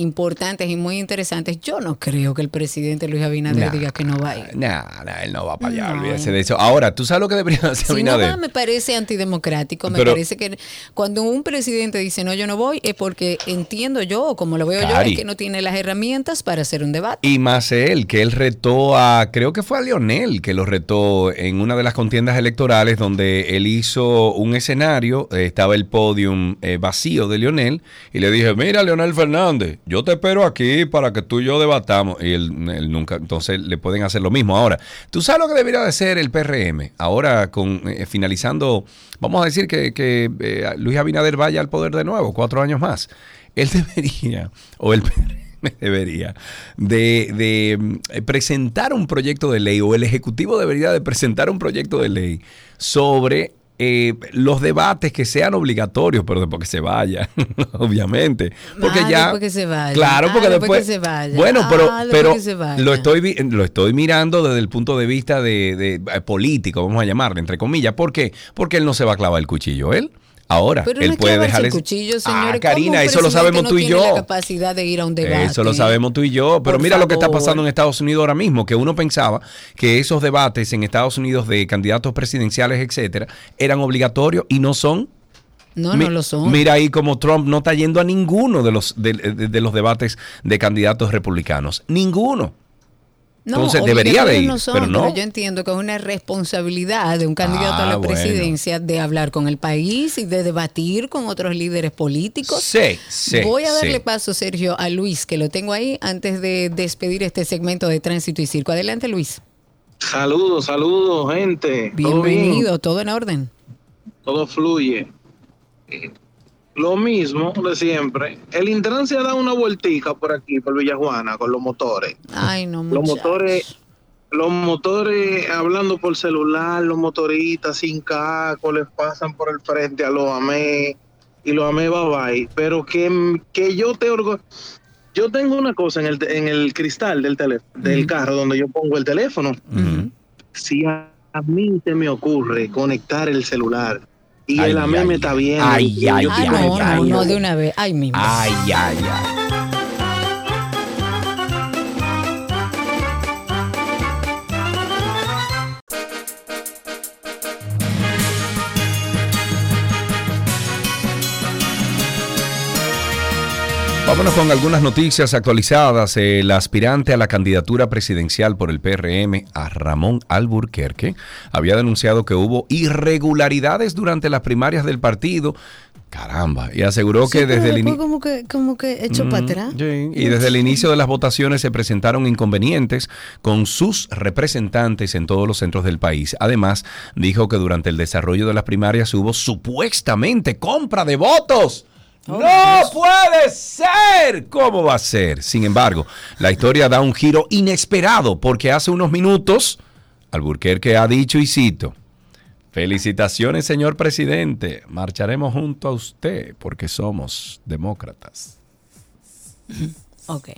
importantes y muy interesantes, yo no creo que el presidente Luis Abinader Nah. diga que no va a ir. Nah, nah, él no va para allá, No. olvídese de eso. Ahora, ¿tú sabes lo que debería (laughs) hacer Si no Abinader? va, me parece antidemocrático. Me Pero- parece que cuando un presidente dice no, yo no voy, es porque entiendo yo, como lo veo yo, Cari. es que no tiene las herramientas para hacer un debate. Y más él, que él retó a, creo que fue a Lionel que lo retó en una de las contiendas electorales donde él hizo un escenario, eh, estaba el podium eh, vacío de Lionel, y le dije, mira Leonel Fernández, yo te espero aquí para que tú y yo debatamos. Y él, nunca, entonces le pueden hacer lo mismo. Ahora, ¿tú sabes lo que debería de hacer el PRM? Ahora, con eh, finalizando, vamos a decir que, eh, Luis Abinader vaya al poder de nuevo, cuatro años más. Él (laughs) debería, o el PRM debería, de, de, mm, presentar un proyecto de ley, o el Ejecutivo debería de presentar un proyecto de ley sobre eh, los debates que sean obligatorios, pero después que se vaya, (laughs) obviamente. Porque Ah, ya. después que se vaya. Claro, Ah, porque después después. que se vaya. Bueno, pero, Ah, después pero lo estoy lo estoy mirando desde el punto de vista de, de, eh, político, vamos a llamarle, entre comillas. ¿Por qué? Porque él no se va a clavar el cuchillo, él. Ahora, Pero él no puede dejar el cuchillo, Ah, señores. Karina, ¿Cómo un eso lo sabemos no tú y yo. la capacidad de ir a un debate. Eso lo sabemos tú y yo, pero Por mira lo que está pasando en Estados Unidos ahora mismo, que uno pensaba que esos debates en Estados Unidos de candidatos presidenciales, etcétera, eran obligatorios y no son. No, Mi- no lo son. Mira ahí como Trump no está yendo a ninguno de los de, de- de los debates de candidatos republicanos, ninguno. No, Entonces debería de ir, no son, pero no. yo entiendo que es una responsabilidad de un candidato a Ah, la bueno. presidencia de hablar con el país y de debatir con otros líderes políticos. Sí, sí, Voy a darle sí. paso, Sergio, a Luis, que lo tengo ahí, antes de despedir este segmento de Tránsito y Circo. Adelante, Luis. Saludos, saludos, gente. ¿Todo bien? Bienvenido, todo en orden. Todo fluye. Lo mismo de siempre. El Intran se ha dado una vueltica por aquí, por Villajuana, con los motores. Ay, no, Los muchacho. motores, los motores hablando por celular, los motoristas sin casco, les pasan por el frente a los AME y los AME bye bye. Pero que, que yo te orgo yo tengo una cosa en el, en el cristal del teléfono, del carro donde yo pongo el teléfono. Si a, a mí se me ocurre conectar el celular y Ay, el ay, me está viendo. ay, ay, tengo Ah, no, no, no, de una vez. Ay, mismo. Ay, ay, ay. Vámonos con algunas noticias actualizadas. El aspirante a la candidatura presidencial por el PRM, a Ramón Alburquerque, había denunciado que hubo irregularidades durante las primarias del partido. Caramba, y aseguró Sí, que desde el inicio... como que, como que echó para atrás. Y desde el inicio de las votaciones se presentaron inconvenientes con sus representantes en todos los centros del país. Además, dijo que durante el desarrollo de las primarias hubo supuestamente compra de votos. ¡No puede ser! ¿Cómo va a ser? Sin embargo, la historia da un giro inesperado porque hace unos minutos Alburquerque ha dicho y cito, Felicitaciones, señor presidente. Marcharemos junto a usted porque somos demócratas. Ok.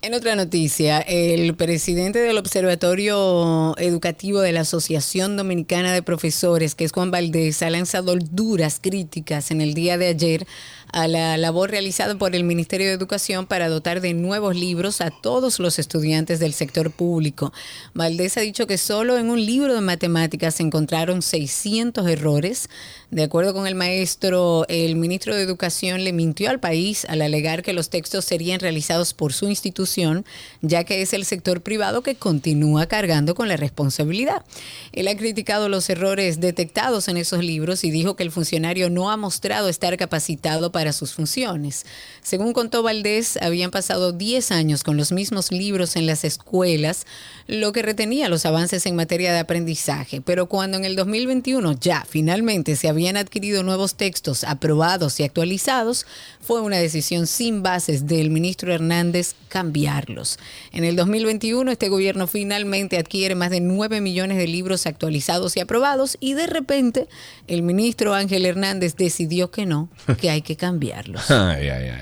En otra noticia, el presidente del Observatorio Educativo de la Asociación Dominicana de Profesores, que es Juan Valdés, ha lanzado duras críticas en el día de ayer a la labor realizada por el Ministerio de Educación para dotar de nuevos libros a todos los estudiantes del sector público. Valdés ha dicho que solo en un libro de matemáticas se encontraron 600 errores. De acuerdo con el maestro, el ministro de Educación le mintió al país al alegar que los textos serían realizados por su institución, ya que es el sector privado que continúa cargando con la responsabilidad. Él ha criticado los errores detectados en esos libros y dijo que el funcionario no ha mostrado estar capacitado para sus funciones. Según contó Valdés, habían pasado 10 años con los mismos libros en las escuelas, lo que retenía los avances en materia de aprendizaje. Pero cuando en el 2021 ya finalmente se habían adquirido nuevos textos aprobados y actualizados, fue una decisión sin bases del ministro Hernández cambiarlos. En el 2021 este gobierno finalmente adquiere más de 9 millones de libros actualizados y aprobados y de repente el ministro Ángel Hernández decidió que no, que hay que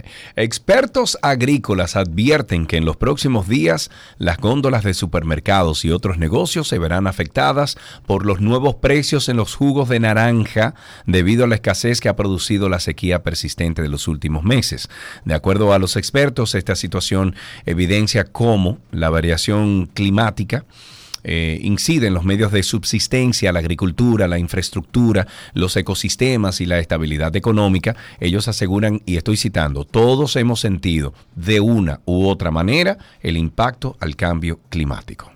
(laughs) Expertos agrícolas advierten que en los próximos días las góndolas de supermercados y otros negocios se verán afectadas por los nuevos precios en los jugos de naranja debido a la escasez que ha producido la sequía persistente de los últimos meses. De acuerdo a los expertos, esta situación evidencia cómo la variación climática eh, los medios de subsistencia, la agricultura, la infraestructura, los ecosistemas y la estabilidad económica. Ellos aseguran, y estoy citando, todos hemos sentido de una u otra manera el impacto al cambio climático.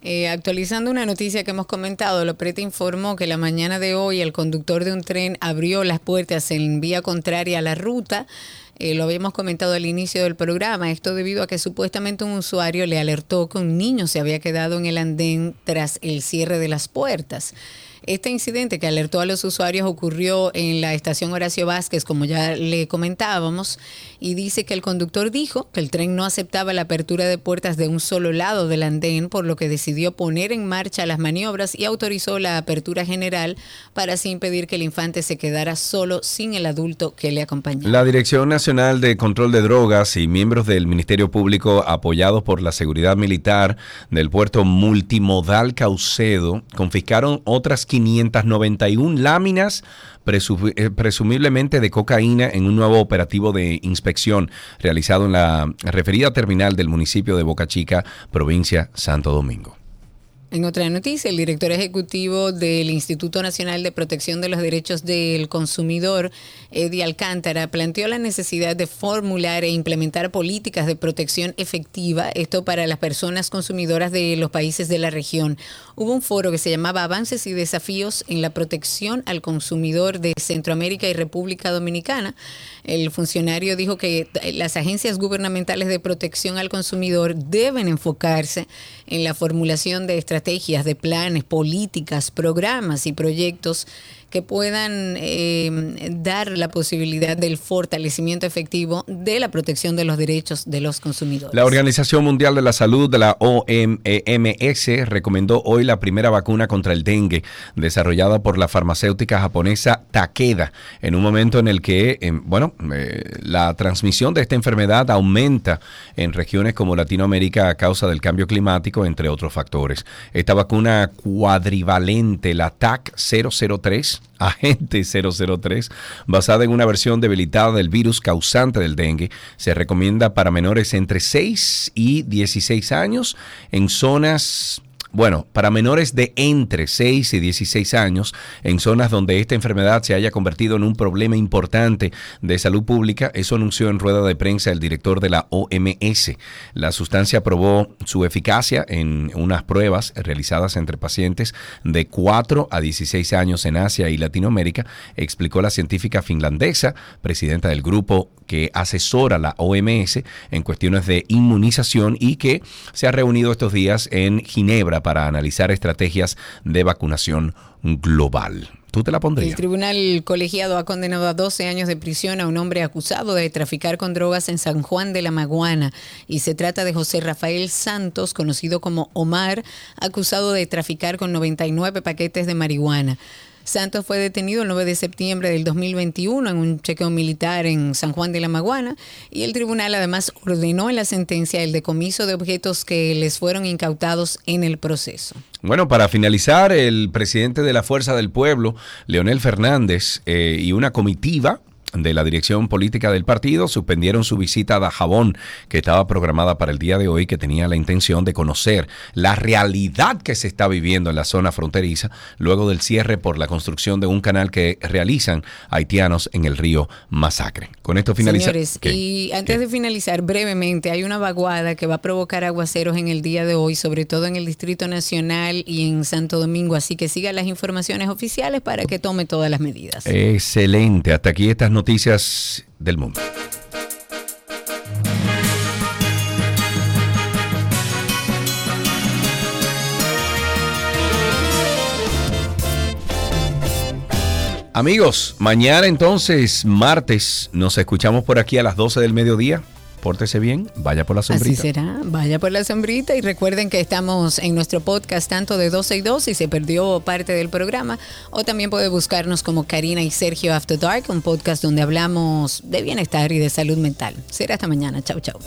Eh, actualizando una noticia que hemos comentado, Loprete informó que la mañana de hoy el conductor de un tren abrió las puertas en vía contraria a la ruta. Eh, lo habíamos comentado al inicio del programa, esto debido a que supuestamente un usuario le alertó que un niño se había quedado en el andén tras el cierre de las puertas. Este incidente que alertó a los usuarios ocurrió en la estación Horacio Vázquez, como ya le comentábamos, y dice que el conductor dijo que el tren no aceptaba la apertura de puertas de un solo lado del andén, por lo que decidió poner en marcha las maniobras y autorizó la apertura general para así impedir que el infante se quedara solo sin el adulto que le acompañaba. La Dirección Nacional de Control de Drogas y miembros del Ministerio Público apoyados por la seguridad militar del puerto multimodal Caucedo confiscaron otras 591 láminas presumiblemente de cocaína en un nuevo operativo de inspección realizado en la referida terminal del municipio de Boca Chica, provincia Santo Domingo. En otra noticia, el director ejecutivo del Instituto Nacional de Protección de los Derechos del Consumidor, Eddie Alcántara, planteó la necesidad de formular e implementar políticas de protección efectiva, esto para las personas consumidoras de los países de la región. Hubo un foro que se llamaba Avances y Desafíos en la Protección al Consumidor de Centroamérica y República Dominicana. El funcionario dijo que las agencias gubernamentales de protección al consumidor deben enfocarse en la formulación de estrategias, de planes, políticas, programas y proyectos que puedan eh, dar la posibilidad del fortalecimiento efectivo de la protección de los derechos de los consumidores. La Organización Mundial de la Salud la OMS recomendó hoy la primera vacuna contra el dengue desarrollada por la farmacéutica japonesa Takeda en un momento en el que, eh, bueno, eh, la transmisión de esta enfermedad aumenta en regiones como Latinoamérica a causa del cambio climático, entre otros factores. Esta vacuna cuadrivalente, la TAC 003, agente 003, basada en una versión debilitada del virus causante del dengue, se recomienda para menores entre 6 y 16 años en zonas bueno, para menores de entre 6 y 16 años, en zonas donde esta enfermedad se haya convertido en un problema importante de salud pública, eso anunció en rueda de prensa el director de la OMS. La sustancia probó su eficacia en unas pruebas realizadas entre pacientes de 4 a 16 años en Asia y Latinoamérica, explicó la científica finlandesa, presidenta del grupo que asesora la OMS en cuestiones de inmunización y que se ha reunido estos días en Ginebra para analizar estrategias de vacunación global. ¿Tú te la El pondrías? tribunal colegiado ha condenado a 12 años de prisión a un hombre acusado de traficar con drogas en San Juan de la Maguana. Y se trata de José Rafael Santos, conocido como Omar, acusado de traficar con 99 paquetes de marihuana. Santos fue detenido el 9 de septiembre del 2021 en un chequeo militar en San Juan de la Maguana y el tribunal además ordenó en la sentencia el decomiso de objetos que les fueron incautados en el proceso. Bueno, para finalizar, el presidente de la Fuerza del Pueblo, Leonel Fernández, eh, y una comitiva de la dirección política del partido suspendieron su visita a Dajabón, que estaba programada para el día de hoy, que tenía la intención de conocer la realidad que se está viviendo en la zona fronteriza luego del cierre por la construcción de un canal que realizan haitianos en el río Masacre. Con esto finaliza. Señores, ¿Qué? y antes de finalizar brevemente, hay una vaguada que va a provocar aguaceros en el día de hoy, sobre todo en el Distrito Nacional y en Santo Domingo, así que siga las informaciones oficiales para que tome todas las medidas. Excelente. Hasta aquí estas noticias del mundo. Amigos, mañana entonces, martes, nos escuchamos por aquí a las 12 del mediodía. Pórtese bien, vaya por la Así sombrita. será. Vaya por la sombrita y recuerden que estamos en nuestro podcast tanto de 12 y 2 si se perdió parte del programa o también puede buscarnos como Karina y Sergio After Dark, un podcast donde hablamos de bienestar y de salud mental. Será hasta mañana. Chau, chau.